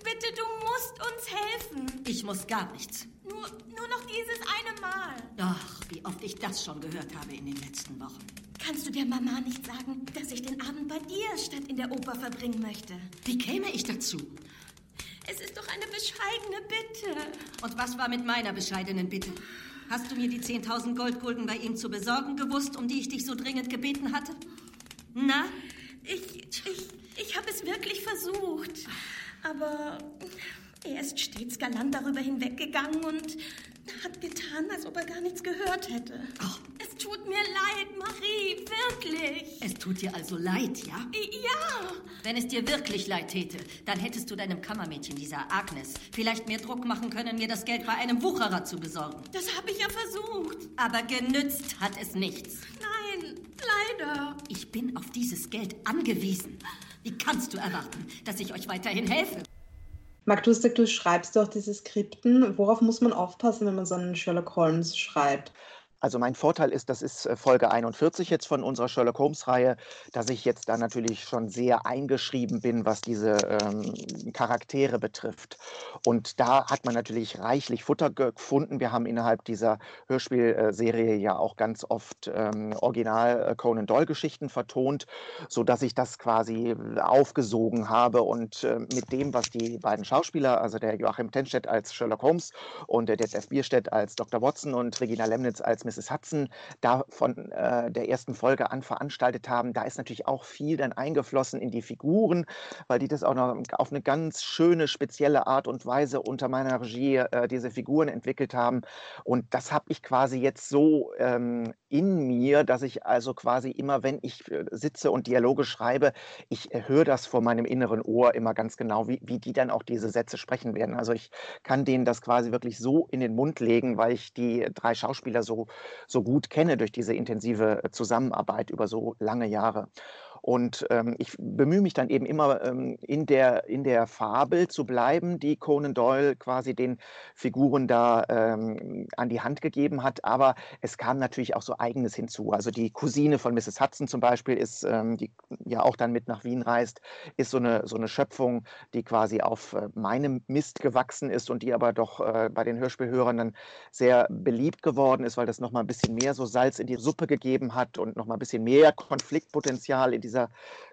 bitte, du musst uns helfen. Ich muss gar nichts. Nur, nur noch dieses eine Mal. Ach, wie oft ich das schon gehört habe in den letzten Wochen. Kannst du der Mama nicht sagen, dass ich den Abend bei dir statt in der Oper verbringen möchte? Wie käme ich dazu? Es ist doch eine bescheidene Bitte. Und was war mit meiner bescheidenen Bitte? Hast du mir die 10.000 Goldgulden bei ihm zu besorgen gewusst, um die ich dich so dringend gebeten hatte? Na? Ich, ich, ich habe es wirklich wirklich versucht. Aber er ist stets galant darüber hinweggegangen und hat getan, als ob er gar nichts gehört hätte. Oh. Es tut mir leid, Marie, wirklich. Es tut dir also leid, ja? Ja. Wenn es dir wirklich leid täte, dann hättest du deinem Kammermädchen, dieser Agnes, vielleicht mehr Druck machen können, mir das Geld bei einem Wucherer zu besorgen. Das habe ich ja versucht. Aber genützt hat es nichts. Nein, leider. Ich bin auf dieses Geld angewiesen. Wie kannst du erwarten, dass ich euch weiterhin helfe? Marc, du hast du schreibst auch diese Skripten. Worauf muss man aufpassen, wenn man so einen Sherlock Holmes schreibt? Also mein Vorteil ist, das ist äh, Folge 41 jetzt von unserer Sherlock Holmes-Reihe, dass ich jetzt da natürlich schon sehr eingeschrieben bin, was diese ähm, Charaktere betrifft. Und da hat man natürlich reichlich Futter gefunden. Wir haben innerhalb dieser Hörspielserie ja auch ganz oft ähm, Original äh, Conan Doyle-Geschichten vertont, sodass ich das quasi aufgesogen habe. Und äh, mit dem, was die beiden Schauspieler, also der Joachim Tenstedt als Sherlock Holmes und der Detlef Bierstedt als Dr. Watson und Regina Lemnitz als Mrs. Hudson da von äh, der ersten Folge an veranstaltet haben, da ist natürlich auch viel dann eingeflossen in die Figuren, weil die das auch noch auf eine ganz schöne, spezielle Art und Weise unter meiner Regie äh, diese Figuren entwickelt haben. Und das habe ich quasi jetzt so ähm, in mir, dass ich also quasi immer, wenn ich äh, sitze und Dialoge schreibe, ich äh, höre das vor meinem inneren Ohr immer ganz genau, wie, wie die dann auch diese Sätze sprechen werden. Also ich kann denen das quasi wirklich so in den Mund legen, weil ich die drei Schauspieler so so gut kenne durch diese intensive äh, Zusammenarbeit über so lange Jahre. Und ähm, ich bemühe mich dann eben immer ähm, in, der, in der Fabel zu bleiben, die Conan Doyle quasi den Figuren da ähm, an die Hand gegeben hat. Aber es kam natürlich auch so eigenes hinzu. Also die Cousine von Mrs. Hudson zum Beispiel ist, ähm, die ja auch dann mit nach Wien reist, ist so eine, so eine Schöpfung, die quasi auf äh, meinem Mist gewachsen ist und die aber doch äh, bei den Hörspielhörern dann sehr beliebt geworden ist, weil das nochmal ein bisschen mehr so Salz in die Suppe gegeben hat und nochmal ein bisschen mehr Konfliktpotenzial in die dieser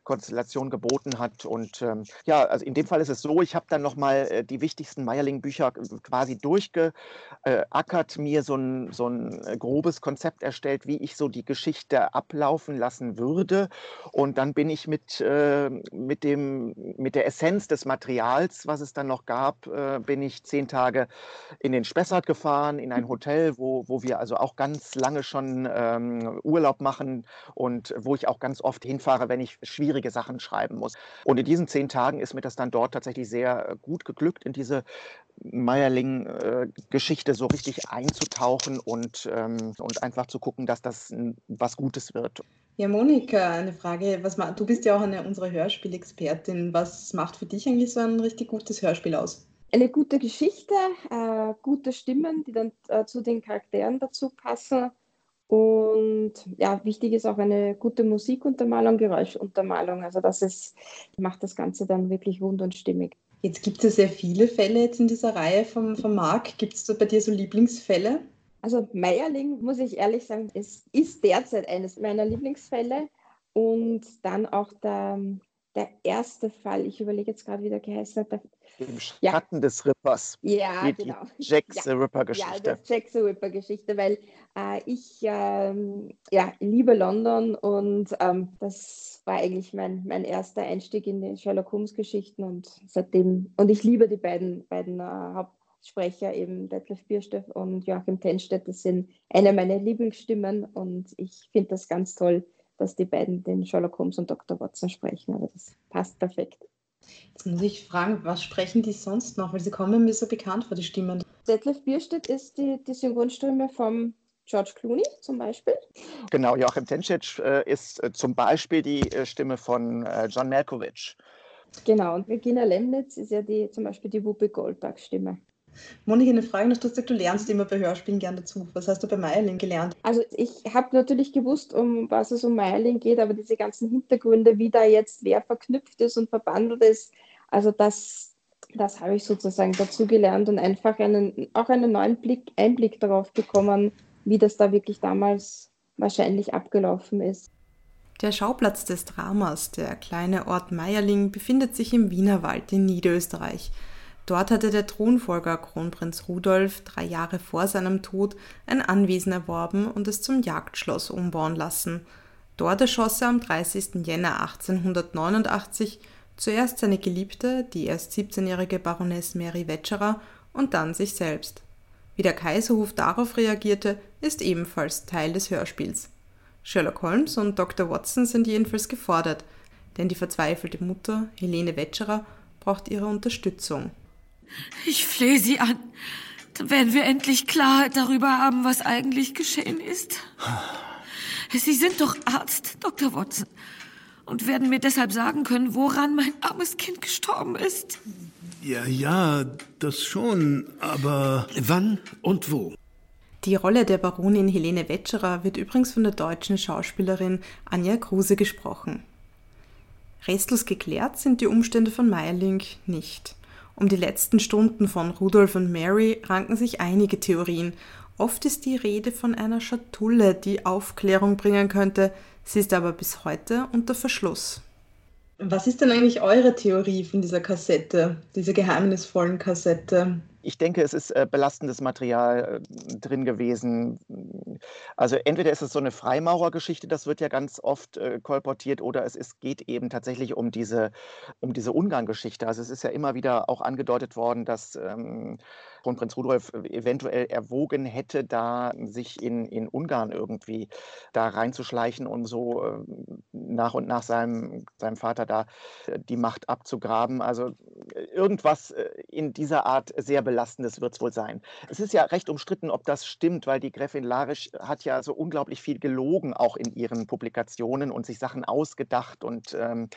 Konstellation geboten hat. Und ähm, ja, also in dem Fall ist es so, ich habe dann nochmal äh, die wichtigsten Meierling-Bücher quasi durchgeackert, mir so ein, so ein äh, grobes Konzept erstellt, wie ich so die Geschichte ablaufen lassen würde. Und dann bin ich mit, äh, mit, dem, mit der Essenz des Materials, was es dann noch gab, äh, bin ich zehn Tage in den Spessart gefahren, in ein Hotel, wo, wo wir also auch ganz lange schon ähm, Urlaub machen und wo ich auch ganz oft hinfahre, wenn ich schwierige Sachen schreiben muss. Und in diesen zehn Tagen ist mir das dann dort tatsächlich sehr äh, gut geglückt, in diese Meierling-Geschichte so richtig einzutauchen und, ähm, und einfach zu gucken, dass das was Gutes wird. Ja, Monika, eine Frage. Was, du bist ja auch eine unserer Hörspielexpertin. Was macht für dich eigentlich so ein richtig gutes Hörspiel aus? Eine gute Geschichte, äh, gute Stimmen, die dann äh, zu den Charakteren dazu passen und ja, wichtig ist auch eine gute Musikuntermalung, Geräuschuntermalung. Also das ist, macht das Ganze dann wirklich rund und stimmig. Jetzt gibt es ja sehr viele Fälle jetzt in dieser Reihe vom, vom Marc. Gibt es bei dir so Lieblingsfälle? Also Meierling, muss ich ehrlich sagen, es ist derzeit eines meiner Lieblingsfälle. Und dann auch der, der erste Fall, ich überlege jetzt gerade, wie der geheißen hat, der im Schatten ja. des Rippers. Ja, die, genau. Die Jack the Ripper-Geschichte. Ja, die Jack the Ripper-Geschichte, weil äh, ich ähm, ja, liebe London und ähm, das war eigentlich mein, mein erster Einstieg in die Sherlock Holmes-Geschichten und seitdem, und ich liebe die beiden, beiden äh, Hauptsprecher, eben Detlef Biersteff und Joachim Tenstedt, das sind eine meiner Lieblingsstimmen und ich finde das ganz toll, dass die beiden den Sherlock Holmes und Dr. Watson sprechen. Also das passt perfekt. Jetzt muss ich fragen, was sprechen die sonst noch? Weil sie kommen mir so bekannt vor, die Stimmen. Detlef Bierstedt ist die, die Synchronstimme vom George Clooney zum Beispiel. Genau, Joachim Tencic äh, ist äh, zum Beispiel die äh, Stimme von äh, John Malkovich. Genau, und Regina Lemnitz ist ja die, zum Beispiel die Whoopi Goldberg-Stimme. Monika, eine Frage noch. Du hast gesagt, du lernst immer bei Hörspielen gern dazu. Was hast du bei Meierling gelernt? Also ich habe natürlich gewusst, um was es um Meierling geht, aber diese ganzen Hintergründe, wie da jetzt wer verknüpft ist und verbandelt ist, also das, das habe ich sozusagen dazu gelernt und einfach einen, auch einen neuen Blick, Einblick darauf bekommen, wie das da wirklich damals wahrscheinlich abgelaufen ist. Der Schauplatz des Dramas, der kleine Ort Meierling, befindet sich im Wienerwald in Niederösterreich. Dort hatte der Thronfolger Kronprinz Rudolf drei Jahre vor seinem Tod ein Anwesen erworben und es zum Jagdschloss umbauen lassen. Dort erschoss er am 30. Jänner 1889 Zuerst seine Geliebte, die erst 17-jährige Baroness Mary Wetscherer, und dann sich selbst. Wie der Kaiserhof darauf reagierte, ist ebenfalls Teil des Hörspiels. Sherlock Holmes und Dr. Watson sind jedenfalls gefordert, denn die verzweifelte Mutter, Helene Wetscherer, braucht ihre Unterstützung. Ich flehe Sie an. Dann werden wir endlich Klarheit darüber haben, was eigentlich geschehen ist. Sie sind doch Arzt, Dr. Watson, und werden mir deshalb sagen können, woran mein armes Kind gestorben ist. Ja, ja, das schon, aber. Wann und wo? Die Rolle der Baronin Helene Wetscherer wird übrigens von der deutschen Schauspielerin Anja Kruse gesprochen. Restlos geklärt sind die Umstände von Meierling nicht. Um die letzten Stunden von Rudolf und Mary ranken sich einige Theorien. Oft ist die Rede von einer Schatulle, die Aufklärung bringen könnte. Sie ist aber bis heute unter Verschluss. Was ist denn eigentlich eure Theorie von dieser Kassette, dieser geheimnisvollen Kassette? Ich denke, es ist äh, belastendes Material äh, drin gewesen. Also entweder ist es so eine Freimaurergeschichte, das wird ja ganz oft äh, kolportiert, oder es ist, geht eben tatsächlich um diese, um diese Ungarn-Geschichte. Also es ist ja immer wieder auch angedeutet worden, dass ähm, Kronprinz Rudolf eventuell erwogen hätte, da sich in, in Ungarn irgendwie da reinzuschleichen und so äh, nach und nach seinem, seinem Vater da die Macht abzugraben. Also irgendwas in dieser Art sehr Belastendes wird es wohl sein. Es ist ja recht umstritten, ob das stimmt, weil die Gräfin Larisch hat ja so unglaublich viel gelogen, auch in ihren Publikationen und sich Sachen ausgedacht und ähm,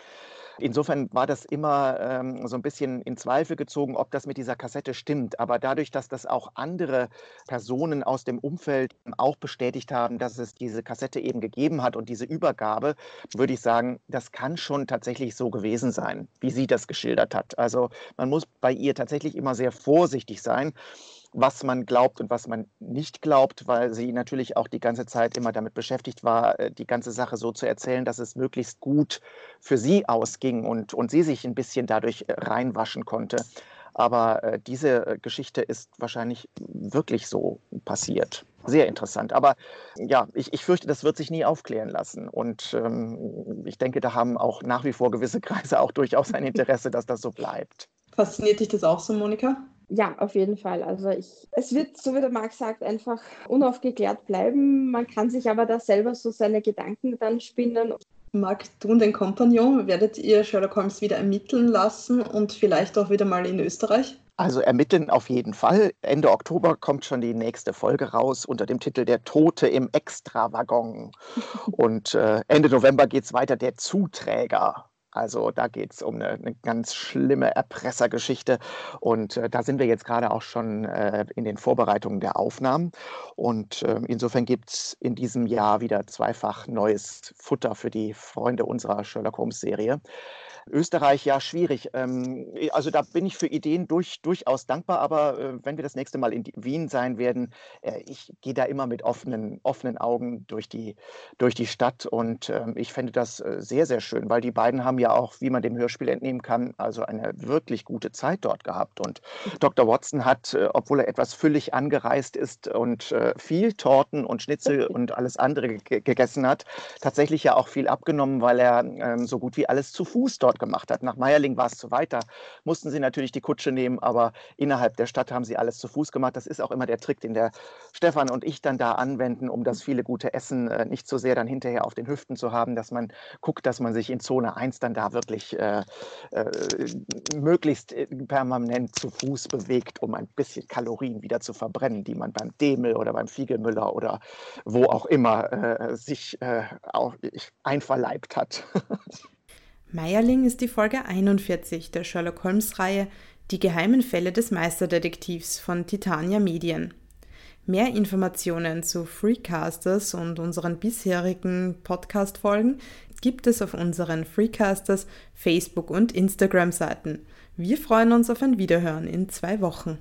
Insofern war das immer ähm, so ein bisschen in Zweifel gezogen, ob das mit dieser Kassette stimmt. Aber dadurch, dass das auch andere Personen aus dem Umfeld auch bestätigt haben, dass es diese Kassette eben gegeben hat und diese Übergabe, würde ich sagen, das kann schon tatsächlich so gewesen sein, wie sie das geschildert hat. Also man muss bei ihr tatsächlich immer sehr vorsichtig sein was man glaubt und was man nicht glaubt, weil sie natürlich auch die ganze Zeit immer damit beschäftigt war, äh, die ganze Sache so zu erzählen, dass es möglichst gut für sie ausging und, und sie sich ein bisschen dadurch äh, reinwaschen konnte. Aber äh, diese äh, Geschichte ist wahrscheinlich wirklich so passiert. Sehr interessant. Aber ja, ich, ich fürchte, das wird sich nie aufklären lassen. Und ähm, ich denke, da haben auch nach wie vor gewisse Kreise auch durchaus ein Interesse, dass das so bleibt. Fasziniert dich das auch so, Monika? Ja, auf jeden Fall. Also ich, es wird, so wie der Marc sagt, einfach unaufgeklärt bleiben. Man kann sich aber da selber so seine Gedanken dann spinnen. Marc, du und dein Kompagnon, werdet ihr Sherlock Holmes wieder ermitteln lassen und vielleicht auch wieder mal in Österreich? Also ermitteln auf jeden Fall. Ende Oktober kommt schon die nächste Folge raus unter dem Titel Der Tote im Extrawaggon. Und äh, Ende November geht es weiter, Der Zuträger. Also da geht es um eine, eine, ganz schlimme Erpressergeschichte. Und äh, da sind wir jetzt gerade auch schon äh, in den Vorbereitungen der Aufnahmen. Und äh, insofern gibt es in diesem Jahr wieder zweifach neues Futter für die Freunde unserer Sherlock Holmes-Serie. Österreich, ja, schwierig. Ähm, also da bin ich für Ideen durch, durchaus dankbar, aber äh, wenn wir das nächste Mal in Wien sein werden, äh, ich gehe da immer mit offenen, offenen Augen durch die, durch die Stadt und ähm, ich fände das äh, sehr, sehr schön, weil die beiden haben ja auch, wie man dem Hörspiel entnehmen kann, also eine wirklich gute Zeit dort gehabt. Und Dr. Watson hat, obwohl er etwas füllig angereist ist und viel Torten und Schnitzel und alles andere gegessen hat, tatsächlich ja auch viel abgenommen, weil er ähm, so gut wie alles zu Fuß dort gemacht hat. Nach Meierling war es zu weit, da mussten sie natürlich die Kutsche nehmen, aber innerhalb der Stadt haben sie alles zu Fuß gemacht. Das ist auch immer der Trick, den der Stefan und ich dann da anwenden, um das viele gute Essen äh, nicht so sehr dann hinterher auf den Hüften zu haben, dass man guckt, dass man sich in Zone 1 dann da wirklich äh, äh, möglichst äh, permanent zu Fuß bewegt, um ein bisschen Kalorien wieder zu verbrennen, die man beim Demel oder beim Fiegelmüller oder wo auch immer äh, sich äh, auch einverleibt hat. Meierling ist die Folge 41 der Sherlock Holmes-Reihe Die geheimen Fälle des Meisterdetektivs von Titania Medien. Mehr Informationen zu Freecasters und unseren bisherigen Podcast-Folgen gibt es auf unseren Freecasters Facebook- und Instagram-Seiten. Wir freuen uns auf ein Wiederhören in zwei Wochen.